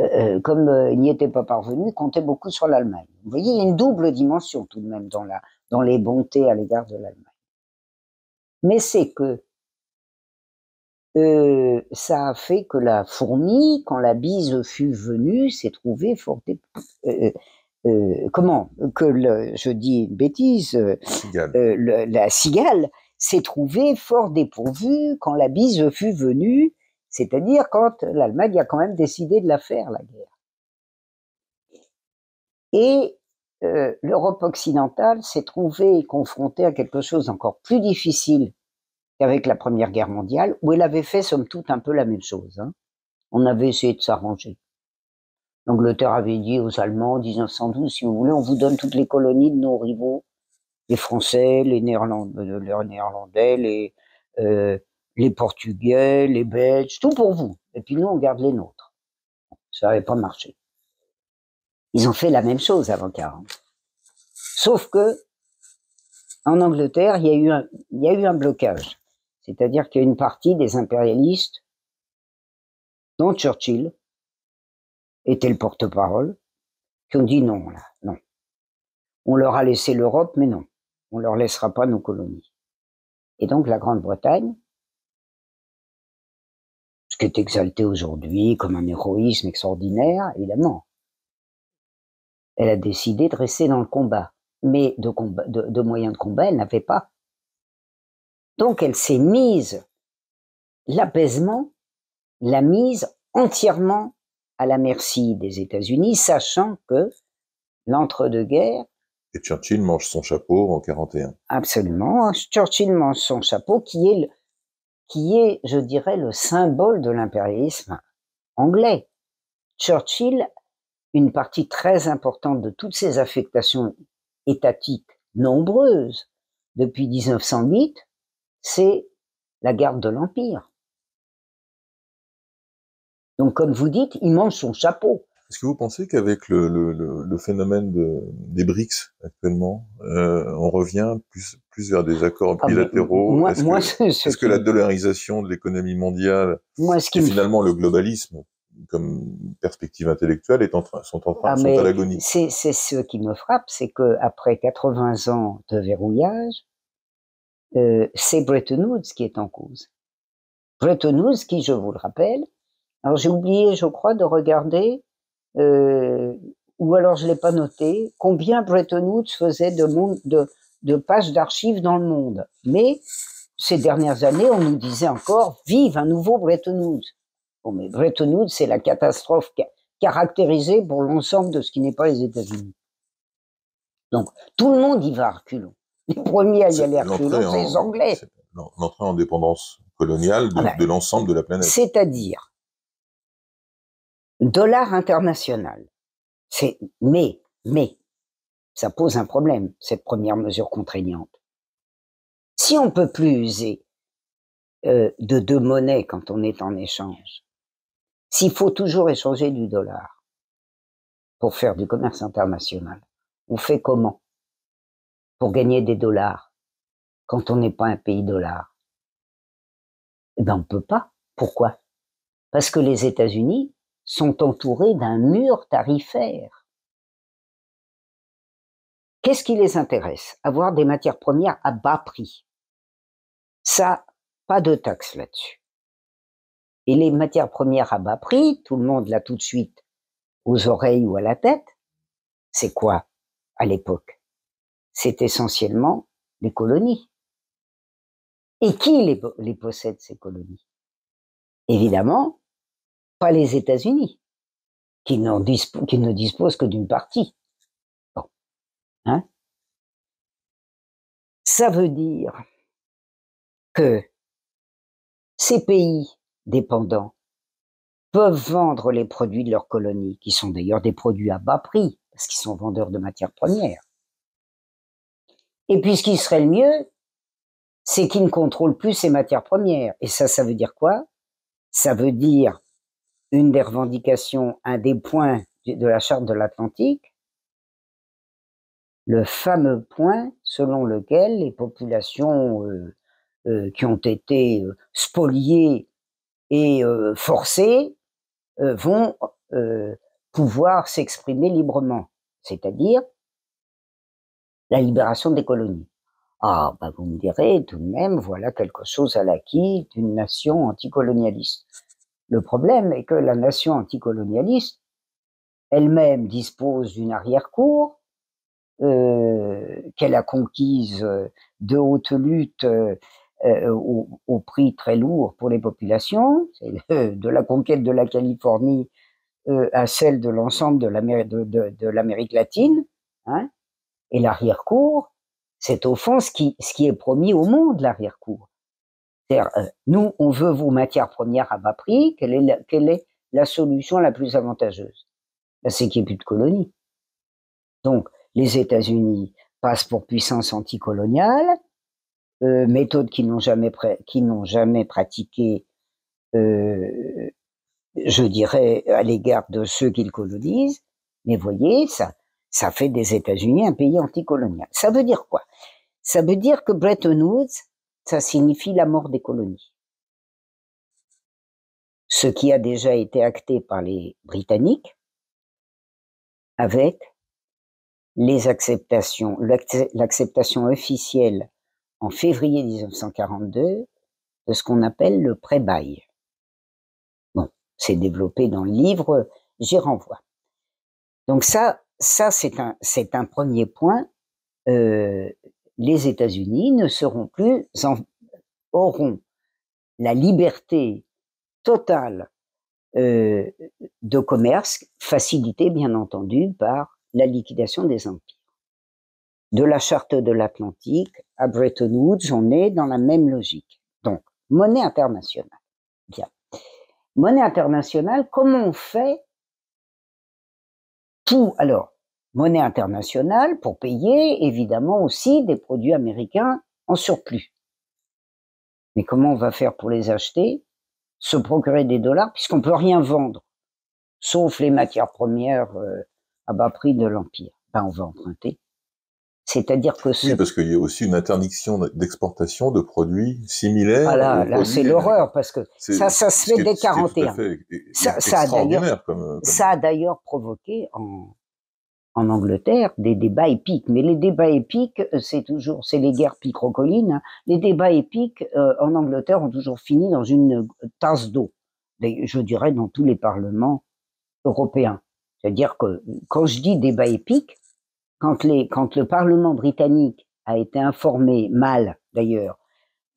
euh, euh comme euh, il n'y était pas parvenu, comptait beaucoup sur l'Allemagne. Vous voyez, il y a une double dimension tout de même dans, la, dans les bontés à l'égard de l'Allemagne. Mais c'est que euh, ça a fait que la fourmi, quand la bise fut venue, s'est trouvée fort, comment que le, je dis une bêtise, la cigale s'est trouvée fort dépourvue quand la bise fut venue, c'est-à-dire quand l'Allemagne a quand même décidé de la faire la guerre. Et l'Europe occidentale s'est trouvée confrontée à quelque chose d'encore plus difficile qu'avec la Première Guerre mondiale, où elle avait fait somme toute un peu la même chose. Hein. On avait essayé de s'arranger. L'Angleterre avait dit aux Allemands en 1912, si vous voulez, on vous donne toutes les colonies de nos rivaux les Français, les Néerlandais, les, Néerlandais, les, euh, les Portugais, les Belges, tout pour vous. Et puis nous, on garde les nôtres. Ça n'avait pas marché. Ils ont fait la même chose avant 40. Sauf que, en Angleterre, il y a eu un, blocage. C'est-à-dire qu'il y a une partie des impérialistes, dont Churchill, était le porte-parole, qui ont dit non, là, non. On leur a laissé l'Europe, mais non, on leur laissera pas nos colonies. Et donc la Grande-Bretagne, ce qui est exalté aujourd'hui comme un héroïsme extraordinaire, évidemment, elle a décidé de rester dans le combat. Mais de, combat, de, moyens de combat, elle n'avait pas. Donc elle s'est mise, l'apaisement, l'a mise entièrement à la merci des États-Unis, sachant que l'entre-deux-guerres.
Et Churchill mange son chapeau en 41.
Absolument. Churchill mange son chapeau, qui est, qui est, je dirais, le symbole de l'impérialisme anglais. Churchill une partie très importante de toutes ces affectations étatiques nombreuses depuis 1908, c'est la garde de l'Empire. Donc, comme vous dites, il mange son chapeau.
Est-ce que vous pensez qu'avec le, le, le, phénomène de, des BRICS actuellement, euh, on revient plus, plus vers des accords ah, bilatéraux? Est-ce que, que, la dollarisation de l'économie mondiale moi, ce qui et finalement le globalisme comme perspective intellectuelle est en train, sont en train, ah, sont à l'agonie.
C'est, c'est ce qui me frappe, c'est que après 80 ans de verrouillage, euh, c'est Bretton Woods qui est en cause. Bretton Woods, qui, je vous le rappelle, alors j'ai oublié, je crois, de regarder, euh, ou alors je l'ai pas noté, combien Bretton Woods faisait de, monde, de, de pages d'archives dans le monde. Mais ces dernières années, on nous disait encore, vive un nouveau Bretton Woods. Bon, mais Bretton Woods, c'est la catastrophe caractérisée pour l'ensemble de ce qui n'est pas les États-Unis. Donc, tout le monde y va à reculons. Les premiers à y aller à reculons, c'est les Anglais.
L'entrée en dépendance coloniale de, ah ben, de l'ensemble de la planète.
C'est-à-dire, dollar international. C'est, mais, mais, ça pose un problème, cette première mesure contraignante. Si on peut plus user euh, de deux monnaies quand on est en échange, s'il faut toujours échanger du dollar pour faire du commerce international, on fait comment pour gagner des dollars quand on n'est pas un pays dollar? Eh ben on peut pas. Pourquoi? Parce que les États-Unis sont entourés d'un mur tarifaire. Qu'est-ce qui les intéresse? Avoir des matières premières à bas prix. Ça, pas de taxe là-dessus. Et les matières premières à bas prix, tout le monde l'a tout de suite aux oreilles ou à la tête. C'est quoi à l'époque? C'est essentiellement les colonies. Et qui les, les possède, ces colonies? Évidemment, pas les États-Unis, qui, ne disposent que d'une partie. Hein Ça veut dire que ces pays dépendants peuvent vendre les produits de leur colonie, qui sont d'ailleurs des produits à bas prix, parce qu'ils sont vendeurs de matières premières. Et puis ce qui serait le mieux, c'est qu'ils ne contrôlent plus ces matières premières. Et ça, ça veut dire quoi? Ça veut dire une des revendications, un des points de la charte de l'Atlantique, le fameux point selon lequel les populations euh, euh, qui ont été euh, spoliées et forcés euh, vont pouvoir s'exprimer librement, c'est-à-dire la libération des colonies. Ah, bah vous me direz tout de même, voilà quelque chose à l'acquis d'une nation anticolonialiste. Le problème est que la nation anticolonialiste elle-même dispose d'une arrière-cour euh, qu'elle a conquise de haute lutte euh, au, prix très lourd pour les populations, de la conquête de la Californie euh, à celle de l'ensemble de l'Amérique latine, hein, et l'arrière-cour, c'est au fond ce qui est promis au monde, l'arrière-cour. C'est-à-dire, euh, nous, on veut vos matières premières à bas prix, quelle est la, solution la plus avantageuse? Ben, C'est qu'il n'y ait plus de colonies. Donc, les États-Unis passe pour puissance anticoloniale, euh, méthodes qui n'ont jamais, qui jamais pratiqué, euh, je dirais, à l'égard de ceux qu'ils colonisent. Mais voyez, ça, ça fait des États-Unis un pays anticolonial. Ça veut dire quoi? Ça veut dire que Bretton Woods, ça signifie la mort des colonies. Ce qui a déjà été acté par les Britanniques avec l'acceptation officielle en février 1942 de ce qu'on appelle le pré-bail. Bon, c'est développé dans le livre, j'y renvoie. Donc ça, ça c'est un, c'est un premier point. Euh, les États-Unis ne seront plus, auront la liberté totale euh, de commerce, facilitée bien entendu par la liquidation des empires. De la charte de l'Atlantique à Bretton Woods, on est dans la même logique. Donc, monnaie internationale. Bien. Monnaie internationale, comment on fait tout? Alors, monnaie internationale pour payer évidemment aussi des produits américains en surplus. Mais comment on va faire pour les acheter Se procurer des dollars puisqu'on peut rien vendre, sauf les matières premières euh, à bas prix de l'empire? Ben, on va emprunter. C'est-à-dire que
ce... Oui, parce qu'il y a aussi une interdiction d'exportation de produits similaires.
Voilà, là, c'est l'horreur parce que ça, ça se fait dès 41. Ça, ça, a d'ailleurs, ça a d'ailleurs provoqué en, en Angleterre des débats épiques. Mais les débats épiques, euh, c'est toujours, c'est les guerres picrocolines. Hein. Les débats épiques euh, en Angleterre ont toujours fini dans une tasse d'eau. Je dirais dans tous les parlements européens. C'est-à-dire que quand je dis débat épique, quand, le Parlement britannique a été informé, mal d'ailleurs,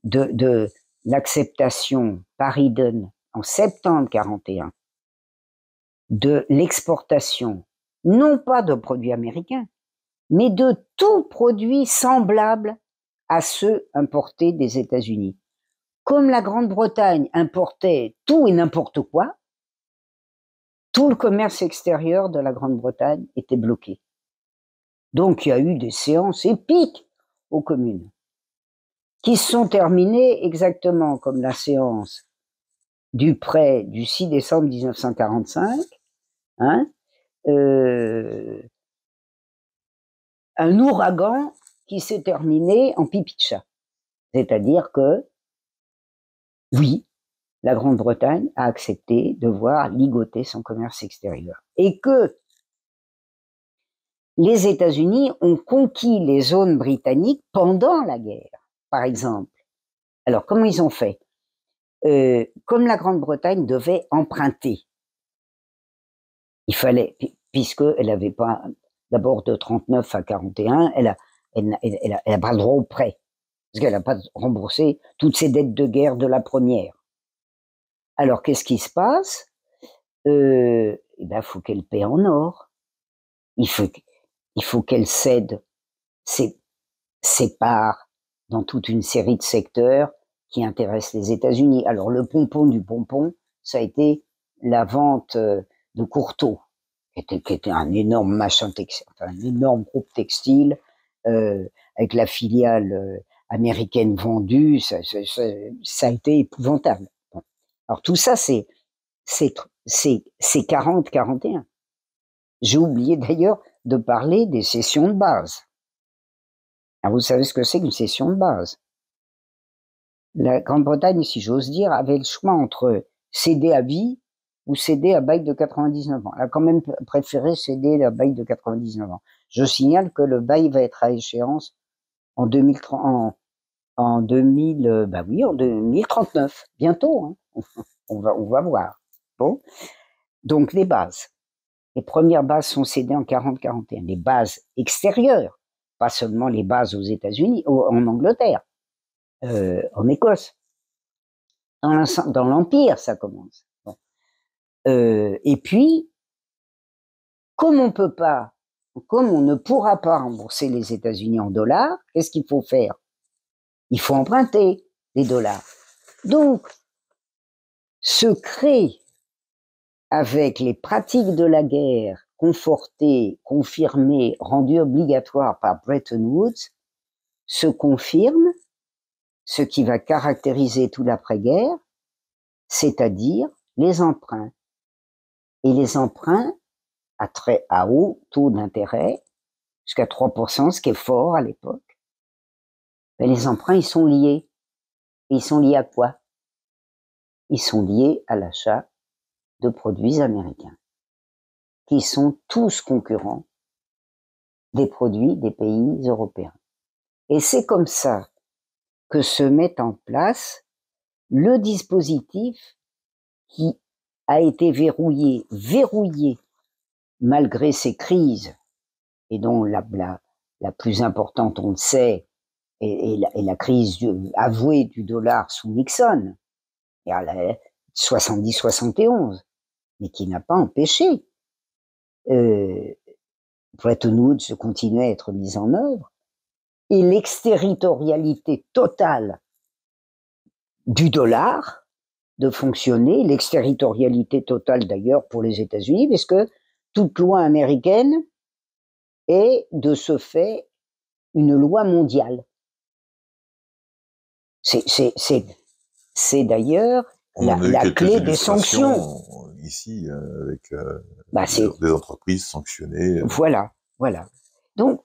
de, de l'acceptation par Eden en septembre 41 de l'exportation, non pas de produits américains, mais de tout produit semblable à ceux importés des États-Unis. Comme la Grande-Bretagne importait tout et n'importe quoi, tout le commerce extérieur de la Grande-Bretagne était bloqué. Donc il y a eu des séances épiques aux communes, qui sont terminées exactement comme la séance du prêt du 6 décembre 1945, hein, euh, un ouragan qui s'est terminé en pipi C'est-à-dire que, oui, la Grande-Bretagne a accepté de voir ligoter son commerce extérieur. Et que les États-Unis ont conquis les zones britanniques pendant la guerre, par exemple. Alors, comment ils ont fait? Euh, Comme la Grande-Bretagne devait emprunter, il fallait, puisqu'elle n'avait pas, d'abord de 39 à 41, elle a, elle, elle, elle a pas le droit au prêt, parce qu'elle n'a pas remboursé toutes ses dettes de guerre de la première. Alors, qu'est-ce qui se passe? Euh, Eh ben, faut qu'elle paie en or. Il faut, il faut qu'elle cède ses, ses parts dans toute une série de secteurs qui intéressent les États-Unis. Alors le pompon du pompon, ça a été la vente euh, de Courtauld, qui était, qui était un énorme machin textile, un énorme groupe textile euh, avec la filiale euh, américaine vendue, ça, ça, ça, a été épouvantable. Alors tout ça, c'est c'est c'est 40-41. J'ai oublié d'ailleurs de parler des sessions de base. Alors vous savez ce que c'est qu'une session de base? La Grande-Bretagne, si j'ose dire, avait le choix entre céder à vie ou céder à bail de 99 ans. Elle a quand même préféré céder à bail de 99 ans. Je signale que le bail va être à échéance en 2030, en, en 2000, bah 2039, bientôt. Hein. On va, on va voir. Bon, donc les bases. Les premières bases sont cédées en 40-41. Les bases extérieures, pas seulement les bases aux États-Unis, en Angleterre, euh, en Écosse. Dans l'Empire, ça commence. Euh, et puis, comme on peut pas, comme on ne pourra pas rembourser les États-Unis en dollars, qu'est-ce qu'il faut faire? Il faut emprunter des dollars. Donc, se crée avec les pratiques de la guerre conforté, confirmé, rendu obligatoire par Bretton Woods, se confirme ce qui va caractériser tout l'après-guerre, c'est-à-dire les emprunts. Et les emprunts à très à haut taux d'intérêt, jusqu'à 3%, ce qui est fort à l'époque. Mais les emprunts, ils sont liés. ils sont liés à quoi? Ils sont liés à l'achat de produits américains, qui sont tous concurrents des produits des pays européens. Et c'est comme ça que se met en place le dispositif qui a été verrouillé, verrouillé malgré ces crises, et dont la, plus importante, on le sait, est, la, crise avouée du dollar sous Nixon, et à la 70-71, mais qui n'a pas empêché euh, Bretton Woods continuer à être mise en œuvre, et l'exterritorialité totale du dollar de fonctionner, l'exterritorialité totale d'ailleurs pour les États-Unis, parce que toute loi américaine est de ce fait une loi mondiale. C'est d'ailleurs la, clé des sanctions.
Ici, euh, avec euh, bah, des entreprises sanctionnées.
Voilà, voilà. Donc,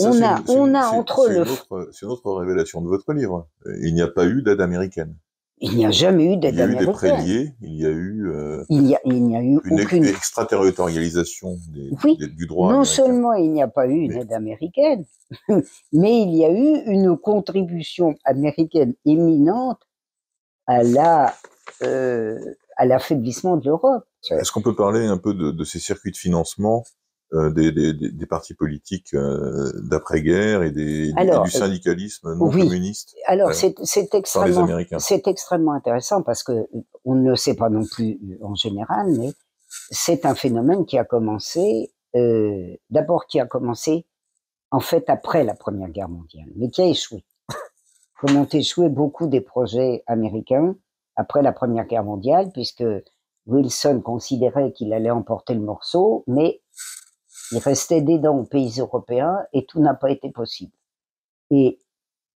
on a, on a entre le.
C'est une autre révélation de votre livre. Il n'y a pas eu d'aide américaine.
Il n'y a jamais eu d'aide américaine.
Il y a eu des liés, il y a eu.
Euh, il n'y a, a, eu
une
aucune.
extraterritorialisation des,
oui,
du droit.
Non seulement il n'y a pas eu d'aide américaine, mais il y a eu une contribution américaine éminente à la euh, à l'affaiblissement de l'Europe.
Est-ce qu'on peut parler un peu de, de ces circuits de financement euh, des, des, des, partis politiques euh, d'après-guerre et, des, du euh, syndicalisme non communiste.
Alors c'est extrêmement c'est extrêmement intéressant parce que on ne le sait pas non plus en général, mais c'est un phénomène qui a commencé euh, d'abord qui a commencé en fait après la Première Guerre mondiale, mais qui a échoué. Comme ont échoué beaucoup des projets américains après la Première Guerre mondiale, puisque Wilson considérait qu'il allait emporter le morceau, mais il restait des dents aux pays européens et tout n'a pas été possible. Et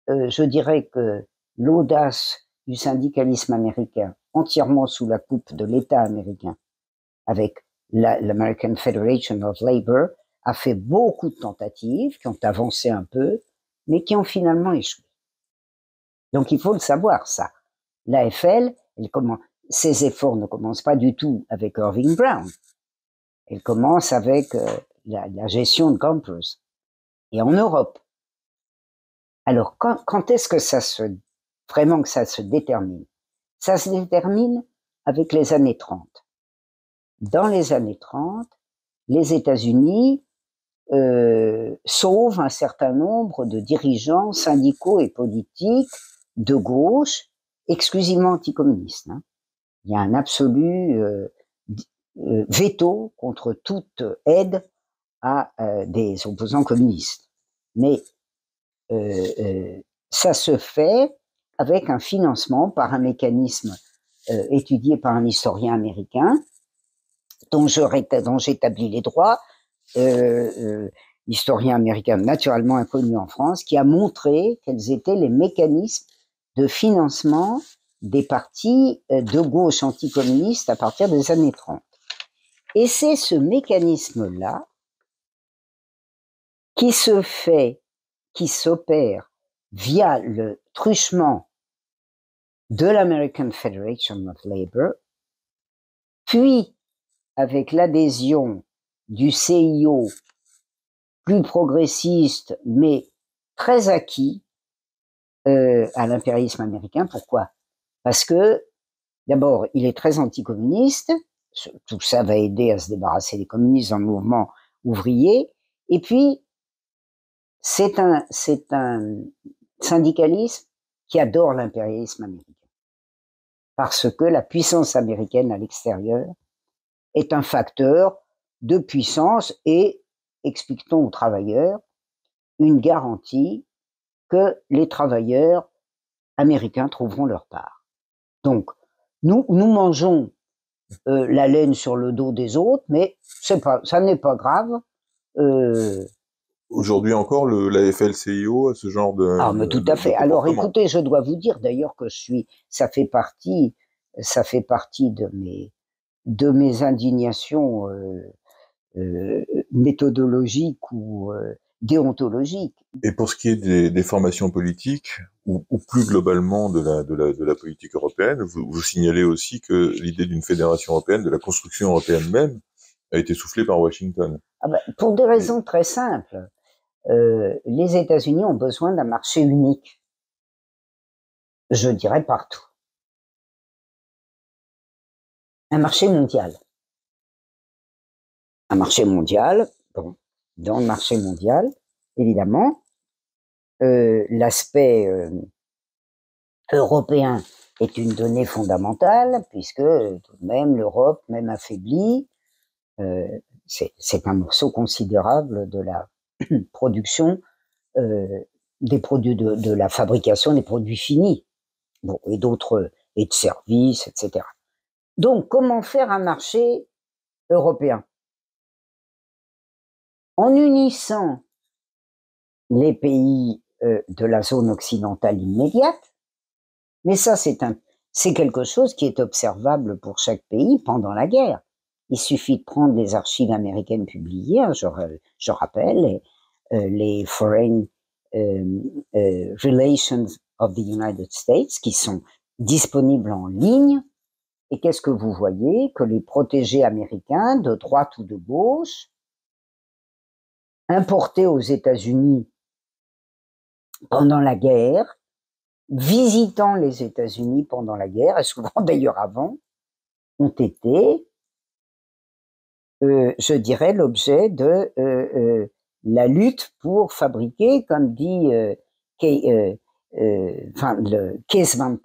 euh, je dirais que l'audace du syndicalisme américain, entièrement sous la coupe de l'État américain, avec l'American Federation of Labor, a fait beaucoup de tentatives qui ont avancé un peu, mais qui ont finalement échoué. Donc il faut le savoir, ça. L'AFL, ses efforts ne commencent pas du tout avec Irving Brown. Elle commence avec euh, la, gestion de campus et en Europe. Alors, quand, quand est-ce que ça se, vraiment que ça se détermine? Ça se détermine avec les années 30. Dans les années 30, les États-Unis euh, sauvent un certain nombre de dirigeants syndicaux et politiques de gauche exclusivement anticommunistes. Hein. Il y a un absolu euh, euh veto contre toute aide à euh, des opposants communistes. Mais euh, euh, ça se fait avec un financement par un mécanisme étudié par un historien américain dont j'établis les droits, historien américain naturellement inconnu en France, qui a montré quels étaient les mécanismes de financement des partis de gauche anticommunistes à partir des années 30. Et c'est ce mécanisme-là qui se fait, qui s'opère via le truchement de l'American Federation of Labor, puis avec l'adhésion du CIO plus progressiste, mais très acquis euh, à l'impérialisme américain. Pourquoi? Parce que, d'abord, il est très anticommuniste, tout ça va aider à se débarrasser des communistes dans le mouvement ouvrier, et puis c'est un, c'est un syndicalisme qui adore l'impérialisme américain. Parce que la puissance américaine à l'extérieur est un facteur de puissance et, explique-t-on aux travailleurs, une garantie que les travailleurs américains trouveront leur part. Donc, nous, nous mangeons euh, la laine sur le dos des autres, mais c'est pas, ça n'est pas grave. Euh,
Aujourd'hui encore, le, la FLCIO a ce genre de.
Ah, mais tout à fait. Alors, écoutez, je dois vous dire d'ailleurs que je suis, ça fait partie, ça fait partie de mes, de mes indignations euh, euh, méthodologiques ou euh, déontologiques.
Et pour ce qui est des, des formations politiques, ou, ou, plus globalement de la, de la, de la politique européenne, vous, vous signalez aussi que l'idée d'une fédération européenne, de la construction européenne même, a été soufflée par Washington.
Ah ben, pour des raisons très simples. Euh, les États-Unis ont besoin d'un marché unique. Je dirais partout. Un marché mondial. Un marché mondial, bon, dans le marché mondial, évidemment, euh, l'aspect euh, européen est une donnée fondamentale, puisque même l'Europe, même affaiblie, c'est un morceau considérable de la production euh, des produits de, la fabrication des produits finis, bon, et d'autres, et de services, etc. Donc, comment faire un marché européen? En unissant les pays euh, de la zone occidentale immédiate, mais ça, c'est quelque chose qui est observable pour chaque pays pendant la guerre. Il suffit de prendre les archives américaines publiées, hein, je, rappelle, les, euh, les Foreign euh, euh, Relations of the United States, qui sont disponibles en ligne. Et qu'est-ce que vous voyez? Que les protégés américains, de droite ou de gauche, importés aux États-Unis pendant la guerre, visitant les États-Unis pendant la guerre, et souvent d'ailleurs avant, ont été euh, je dirais, l'objet de euh, euh, la lutte pour fabriquer, comme dit le Kees van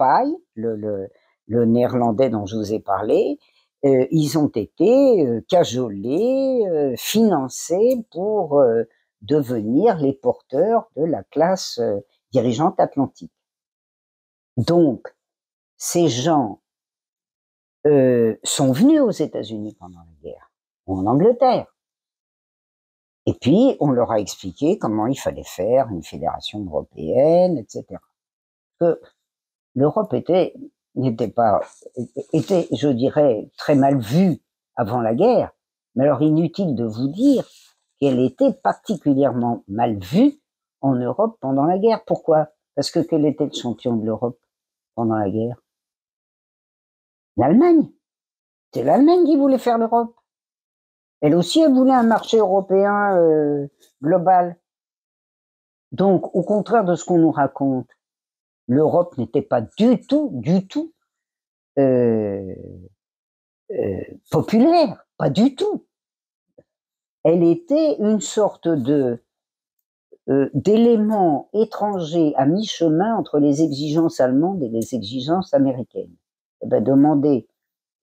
le, néerlandais dont je vous ai parlé, ils ont été cajolés, financés pour devenir les porteurs de la classe dirigeante atlantique. Donc, ces gens sont venus aux États-Unis pendant la en Angleterre. Et puis, on leur a expliqué comment il fallait faire une fédération européenne, etc. Que l'Europe était, n'était pas, était, je dirais, très mal vue avant la guerre. Mais alors, inutile de vous dire qu'elle était particulièrement mal vue en Europe pendant la guerre. Pourquoi? Parce que quel était le champion de l'Europe pendant la guerre? L'Allemagne. C'est l'Allemagne qui voulait faire l'Europe. Elle aussi, voulait un marché européen euh, global. Donc, au contraire de ce qu'on nous raconte, l'Europe n'était pas du tout, du tout euh, euh, populaire, pas du tout. Elle était une sorte de euh, d'élément étranger à mi-chemin entre les exigences allemandes et les exigences américaines. Eh ben, demandez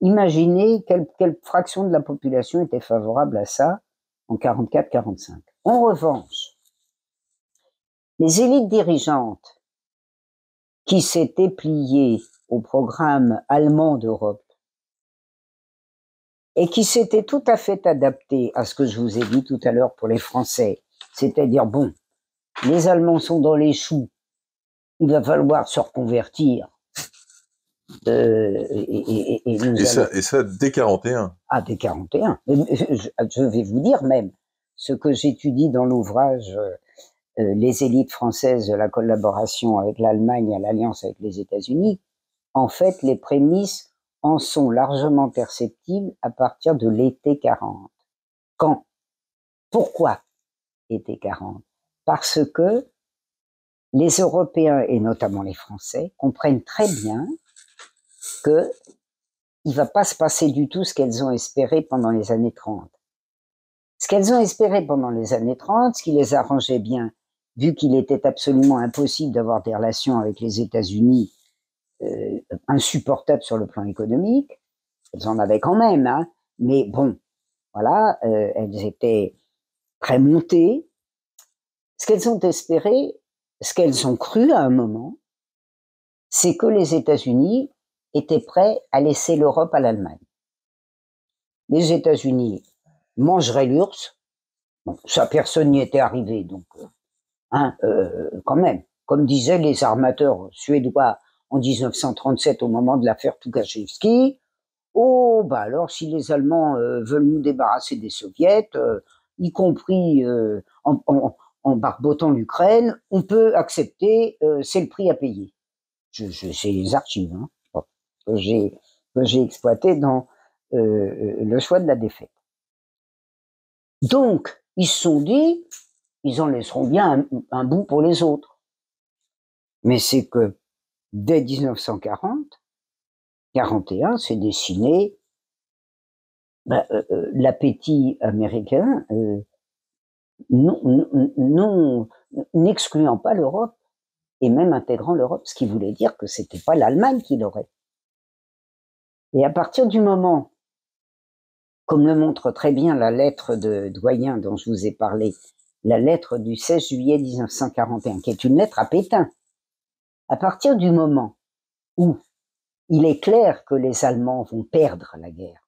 Imaginez quelle, fraction de la population était favorable à ça en 44-45. En revanche, les élites dirigeantes qui s'étaient pliées au programme allemand d'Europe et qui s'étaient tout à fait adaptées à ce que je vous ai dit tout à l'heure pour les Français, c'est-à-dire, bon, les Allemands sont dans les choux, il va falloir se reconvertir,
euh, et, et, et, ça, et, ça, dès 41
Ah, dès 41. Je, vais vous dire même, ce que j'étudie dans l'ouvrage euh, euh, Les élites françaises de la collaboration avec l'Allemagne et l'alliance avec les États-Unis, en fait, les prémices en sont largement perceptibles à partir de l'été 40. Quand? Pourquoi été 40 Parce que les Européens, et notamment les Français, comprennent très bien que il va pas se passer du tout ce qu'elles ont espéré pendant les années 30. Ce qu'elles ont espéré pendant les années 30, ce qui les arrangeait bien, vu qu'il était absolument impossible d'avoir des relations avec les États-Unis euh, insupportables sur le plan économique, elles en avaient quand même, hein, mais bon, voilà, euh, elles étaient très montées. Ce qu'elles ont espéré, ce qu'elles ont cru à un moment, c'est que les États-Unis était prêt à laisser l'Europe à l'Allemagne. les États-Unis mangeraient l'URSS. Ça, personne n'y était arrivé, donc, euh, hein, euh, quand même. Comme disaient les armateurs suédois en 1937 au moment de l'affaire Tukhachevski, oh, bah alors, si les Allemands euh, veulent nous débarrasser des Soviets, y compris en, barbotant l'Ukraine, on peut accepter, c'est le prix à payer. Je, c'est les archives hein, que j'ai exploité dans le choix de la défaite. Donc, ils se sont dit, ils en laisseront bien un, bout pour les autres. Mais c'est que dès 1940, 41, s'est dessiné ben, euh, euh, l'appétit américain, euh, non, n'excluant pas l'Europe et même intégrant l'Europe, ce qui voulait dire que c'était pas l'Allemagne qui l'aurait. Et à partir du moment comme le montre très bien la lettre de doyen dont je vous ai parlé, la lettre du 16 juillet 1941, qui est une lettre à Pétain. À partir du moment où il est clair que les Allemands vont perdre la guerre,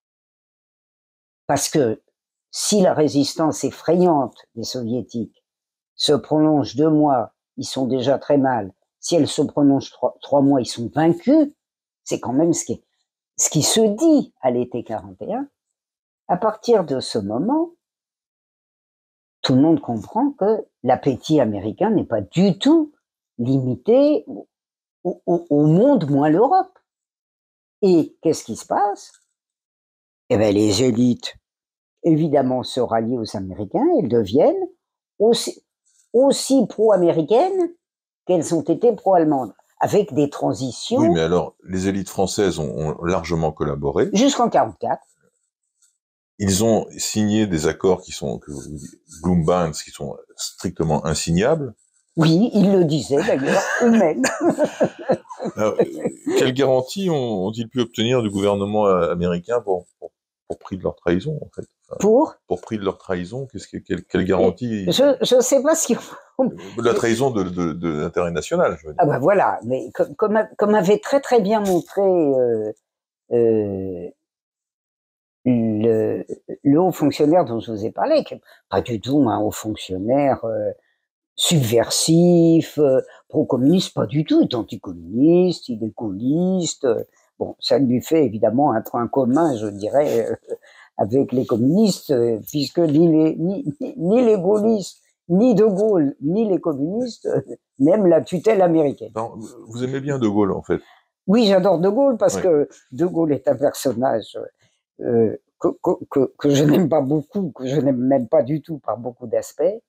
parce que si la résistance effrayante des soviétiques se prolonge deux mois, ils sont déjà très mal. Si elle se prolonge trois, mois, ils sont vaincus. C'est quand même ce qui, ce qui se dit à l'été 41 à partir de ce moment, tout le monde comprend que l'appétit américain n'est pas du tout limité au, monde moins l'Europe. Et qu'est-ce qui se passe? Eh bien, les élites, évidemment, se rallient aux Américains, elles deviennent aussi, aussi pro-américaines qu'elles ont été pro-allemandes, avec des transitions.
Oui, mais alors, les élites françaises ont, ont largement collaboré.
Jusqu'en 44.
Ils ont signé des accords qui sont que Bloombands, qui sont strictement insignables.
Oui, ils le disaient d'ailleurs eux-mêmes.
quelle garantie ont-ils pu obtenir du gouvernement euh, américain pour, pour, pour prix de leur trahison en fait?
Pour
Pour prix de leur trahison, qu'est-ce que quelle, quelle garantie
Je ne sais pas ce qu'ils
la trahison de, de, de l'intérêt national. Je veux dire.
Ah ben voilà, mais comme, comme, comme avait très très bien montré euh, euh, le, le, haut fonctionnaire dont je vous ai parlé, qui n'est pas du tout un haut fonctionnaire euh, subversif, euh, pro-communiste, pas du tout, il est anticommuniste, il est gaulliste. bon, ça lui fait évidemment un point commun, je dirais, euh, avec les communistes, puisque ni les, ni, ni les gaullistes, ni De Gaulle, ni les communistes n'aiment la tutelle américaine.
vous aimez bien De Gaulle, en fait.
Oui, j'adore De Gaulle parce que De Gaulle est un personnage euh, que, que, que, je n'aime pas beaucoup, que je n'aime même pas du tout par beaucoup d'aspects,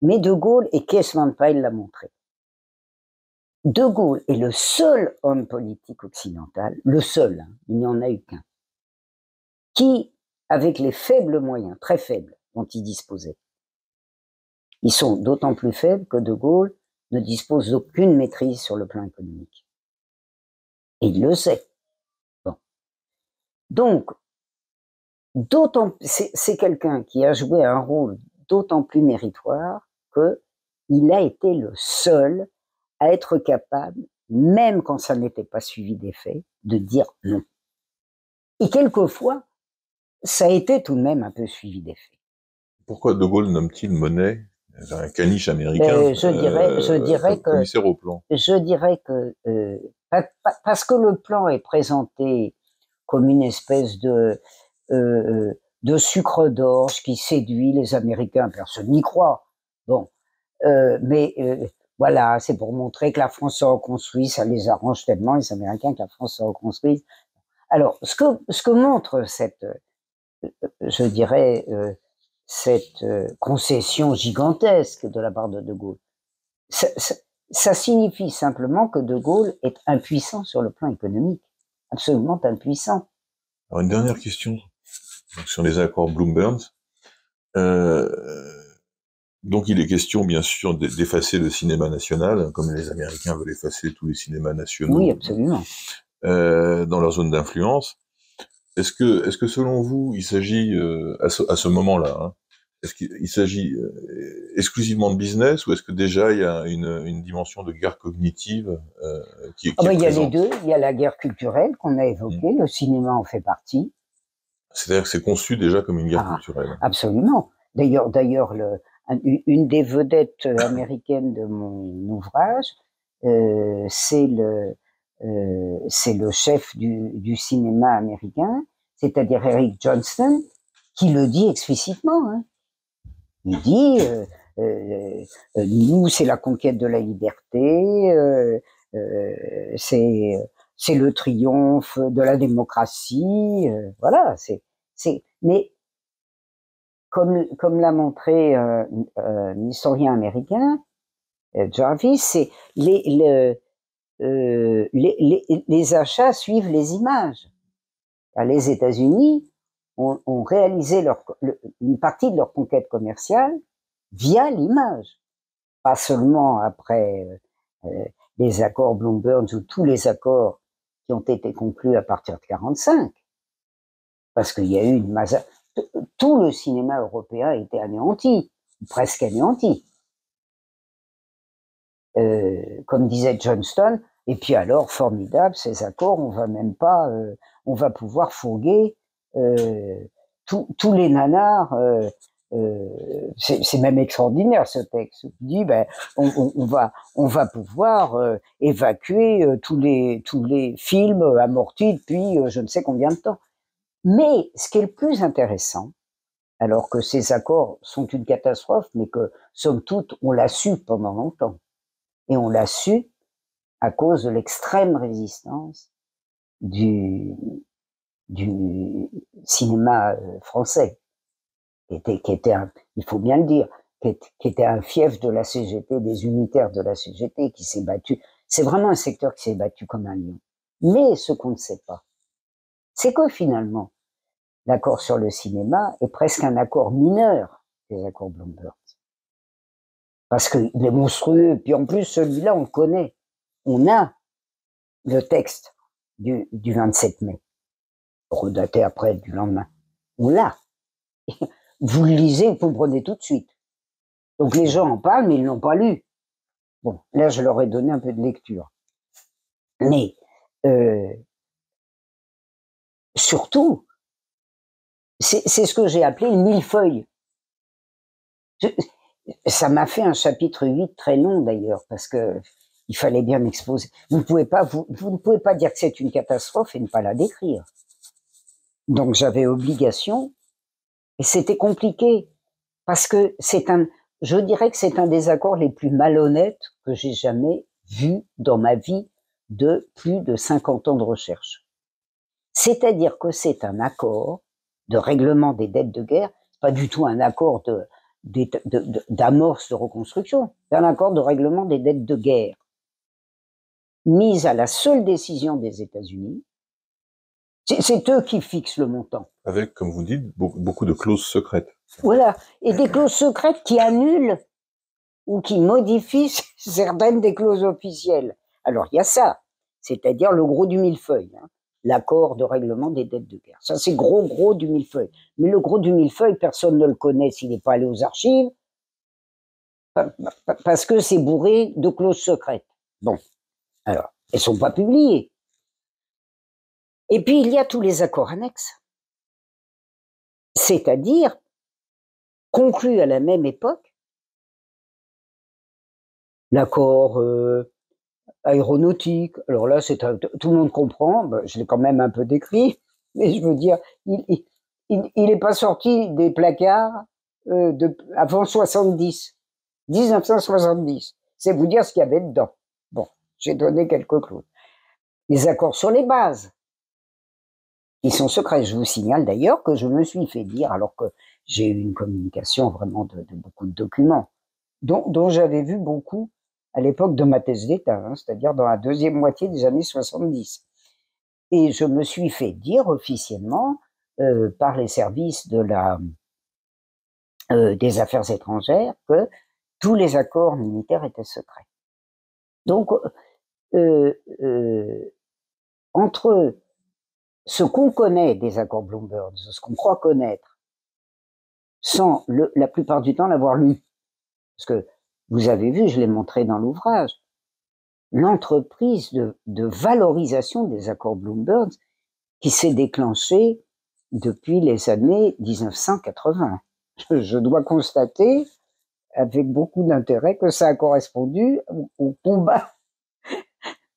mais De Gaulle, et Kees Van Pijl l'a montré, De Gaulle est le seul homme politique occidental, le seul, hein, il n'y en a eu qu'un, qui, avec les faibles moyens, très faibles, dont il disposait, ils sont d'autant plus faibles que De Gaulle ne dispose d'aucune maîtrise sur le plan économique. Et il le sait. Donc, d'autant, c'est quelqu'un qui a joué un rôle d'autant plus méritoire que il a été le seul à être capable, même quand ça n'était pas suivi d'effet, de dire non. Et quelquefois, ça a été tout de même un peu suivi d'effet.
Pourquoi De Gaulle nomme-t-il Monet un caniche américain
euh, Je dirais, je
euh,
dirais que
au plan?
Je dirais que euh, parce que le plan est présenté comme une espèce de euh, de sucre d'orge qui séduit les Américains. Personne n'y croit. Bon, euh, mais euh, voilà, c'est pour montrer que la France se reconstruit. Ça les arrange tellement les Américains que la France se reconstruise. Alors, ce que ce que montre cette, je dirais, cette concession gigantesque de la part de De Gaulle, ça, ça signifie simplement que De Gaulle est impuissant sur le plan économique, absolument impuissant.
Alors une dernière question donc sur les accords Bloomberg. Euh, donc il est question bien sûr d'effacer le cinéma national, comme les Américains veulent effacer tous les cinémas nationaux.
Oui, absolument.
Euh, dans leur zone d'influence. Est-ce que, est-ce que selon vous, il s'agit euh, à ce, à ce moment-là, hein, est-ce qu'il s'agit euh, exclusivement de business ou est-ce que déjà il y a une, une dimension de guerre cognitive euh, qui, qui
ah
est
ben, Il y a les deux. Il y a la guerre culturelle qu'on a évoquée. Mmh. Le cinéma en fait partie.
C'est-à-dire que c'est conçu déjà comme une guerre
Ah,
culturelle.
Absolument. D'ailleurs, d'ailleurs, le- un- une des vedettes américaines de mon ouvrage, euh, c'est le, euh, c'est le chef du, du cinéma américain, c'est-à-dire Eric Johnston, qui le dit explicitement. hein. Il dit, euh, euh, euh, nous, c'est la conquête de la liberté, c'est c'est le triomphe de la démocratie, voilà. C'est mais comme, comme l'a montré un historien américain, Jarvis, c'est les, le- euh, les, achats suivent les images. Les États-Unis ont, réalisé une partie de leur conquête commerciale via l'image, pas seulement après euh, euh, les accords Bloomberg ou tous les accords qui ont été conclus à partir de 45, parce qu'il y a eu une masse tout le cinéma européen a été anéanti, presque anéanti. Comme disait Johnston, et puis alors, formidable, ces accords, on va même pas, euh, on va pouvoir fourguer euh, tous- les nanars. euh, euh, c'est même extraordinaire ce texte. Il dit, ben, on, on- on va, on va pouvoir euh, évacuer euh, tous les tous les films amortis depuis je ne sais combien de temps. Mais ce qui est le plus intéressant, alors que ces accords sont une catastrophe, mais que, somme toute, on l'a su pendant longtemps. Et on l'a su à cause de l'extrême résistance du, cinéma euh, français, qui était, il faut bien le dire, qui était, qui était un fief de la CGT, des unitaires de la CGT, qui s'est battu. C'est vraiment un secteur qui s'est battu comme un lion. Mais ce qu'on ne sait pas, c'est que finalement, l'accord sur le cinéma est presque un accord mineur des accords Bloomberg. Parce qu'il est monstrueux. Puis en plus, celui-là, on le connaît. On a le texte du, du 27 mai, redaté après du lendemain. On l'a. Vous le lisez, vous comprenez tout de suite. Donc les gens en parlent, mais ils l'ont pas lu. Bon, là, je leur ai donné un peu de lecture. Mais euh, surtout, c'est ce que j'ai appelé le millefeuille. Ça m'a fait un chapitre 8 très long d'ailleurs, parce que il fallait bien m'exposer. Vous ne pouvez pas, vous, ne pouvez pas dire que c'est une catastrophe et ne pas la décrire. Donc j'avais obligation, et c'était compliqué, parce que c'est un, je dirais que c'est un des accords les plus malhonnêtes que j'ai jamais vu dans ma vie de plus de 50 ans de recherche. C'est-à-dire que c'est un accord de règlement des dettes de guerre, pas du tout un accord de, d'ét- de- d'amorce de reconstruction, c'est un accord de règlement des dettes de guerre, mis à la seule décision des États-Unis. C'est, eux qui fixent le montant.
Avec, comme vous dites, beaucoup, de clauses secrètes.
Voilà. Et des clauses secrètes qui annulent ou qui modifient certaines des clauses officielles. Alors, il y a ça. C'est-à-dire le gros du millefeuille. hein. L'accord de règlement des dettes de guerre. Ça, c'est gros, gros du millefeuille. Mais le gros du millefeuille, personne ne le connaît s'il n'est pas allé aux archives. Pa- pa- Parce que c'est bourré de clauses secrètes. Bon. Alors, elles sont pas publiées. Et puis, il y a tous les accords annexes. C'est-à-dire conclus à la même époque, l'accord euh, aéronautique. Alors là, c'est tout le monde comprend. Ben, je l'ai quand même un peu décrit, mais je veux dire, il il, il, il est pas sorti des placards euh, avant 70, 1970. C'est vous dire ce qu'il y avait dedans. Bon, j'ai donné quelques clauses. Les accords sur les bases. Ils sont secrets. Je vous signale d'ailleurs que je me suis fait dire, alors que j'ai eu une communication vraiment de, beaucoup de documents, dont, j'avais vu beaucoup à l'époque de ma thèse d'État, hein, c'est-à-dire dans la deuxième moitié des années 70. Et je me suis fait dire officiellement euh, par les services euh, des affaires étrangères que tous les accords militaires étaient secrets. Donc, euh, euh, entre ce qu'on connaît des accords Bloomberg, ce qu'on croit connaître, sans la plupart du temps l'avoir lu, parce que vous avez vu, je l'ai montré dans l'ouvrage, l'entreprise de valorisation des accords Bloomberg qui s'est déclenchée depuis les années 1980. Je dois constater avec beaucoup d'intérêt que ça a correspondu au, combat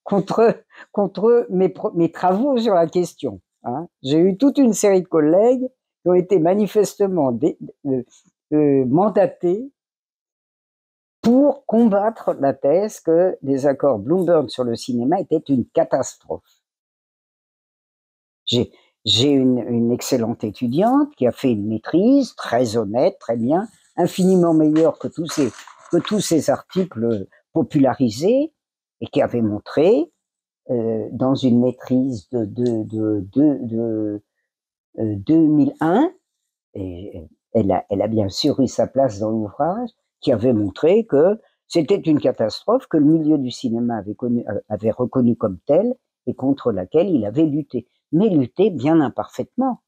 contre, contre mes, mes travaux sur la question. Hein. J'ai eu toute une série de collègues qui ont été manifestement euh, euh, mandatés pour combattre la thèse que les accords Bloomberg sur le cinéma étaient une catastrophe. J'ai une, une, excellente étudiante qui a fait une maîtrise très honnête, très bien, infiniment meilleure que tous ces, que tous ces articles popularisés et qui avait montré euh, dans une maîtrise de, de, de, de, de 2001, euh, et elle a, elle a bien sûr eu sa place dans l'ouvrage, qui avait montré que c'était une catastrophe que le milieu du cinéma avait, connu, avait reconnu comme telle et contre laquelle il avait lutté mais lutter bien imparfaitement.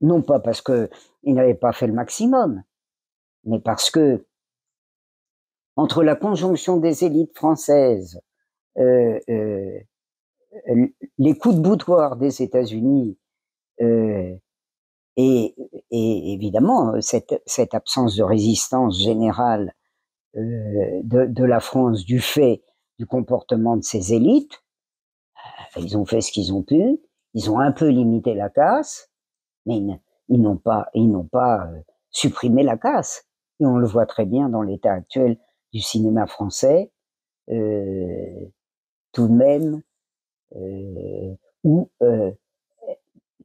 Non pas parce qu'il n'avait pas fait le maximum, mais parce que entre la conjonction des élites françaises, euh, euh, les coups de boutoir des États-Unis euh, et, et, évidemment cette, cette, absence de résistance générale euh, de, de, la France du fait du comportement de ces élites, ils ont fait ce qu'ils ont pu, ils ont un peu limité la casse, mais ils n'ont pas, ils n'ont pas euh, supprimé la casse. Et on le voit très bien dans l'état actuel cinéma français, euh, tout de même, euh, où euh,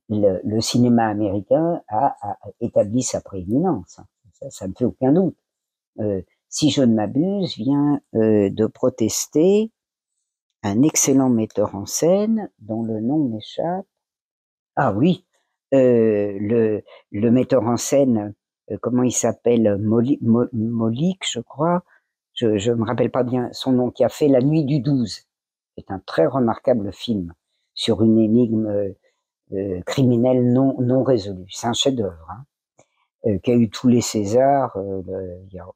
le, cinéma américain a, a, établi sa prééminence. Ça, ne fait aucun doute. Si je ne m'abuse, vient de protester un excellent metteur en scène dont le nom m'échappe. Ah oui, le, le metteur en scène, comment il s'appelle, Molik, je crois. Je ne me rappelle pas bien son nom, qui a fait La Nuit du 12. C'est un très remarquable film sur une énigme euh, criminelle non, résolue. C'est un chef-d'œuvre. Hein, euh, qui a eu tous les Césars euh,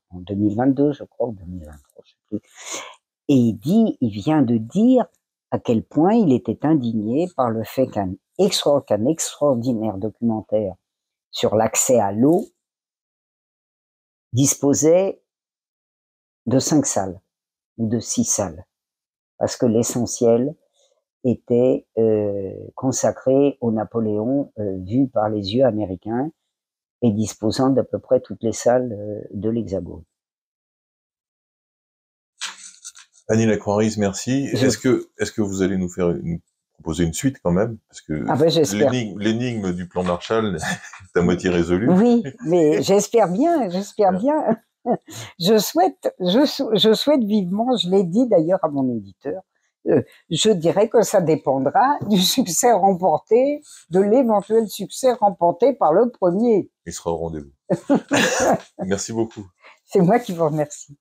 en 2022, je crois, ou 2023, je sais plus. Et il dit, il vient de dire à quel point il était indigné par le fait qu'un extraordinaire documentaire sur l'accès à l'eau disposait de cinq salles ou de six salles, parce que l'essentiel était euh, consacré au Napoléon euh, vu par les yeux américains et disposant d'à peu près toutes les salles euh, de l'Hexagone.
Annie Lacroix-Rise, merci. Est-ce que, est-ce que vous allez nous faire une, proposer une suite quand même? Parce que
ah ben,
l'énigme du plan Marshall est à moitié résolue.
Oui, mais j'espère bien, j'espère bien. Je souhaite, je, je souhaite vivement, je l'ai dit d'ailleurs à mon éditeur, euh, je dirais que ça dépendra du succès remporté, de l'éventuel succès remporté par le premier.
Il sera au rendez-vous. Merci beaucoup.
C'est moi qui vous remercie.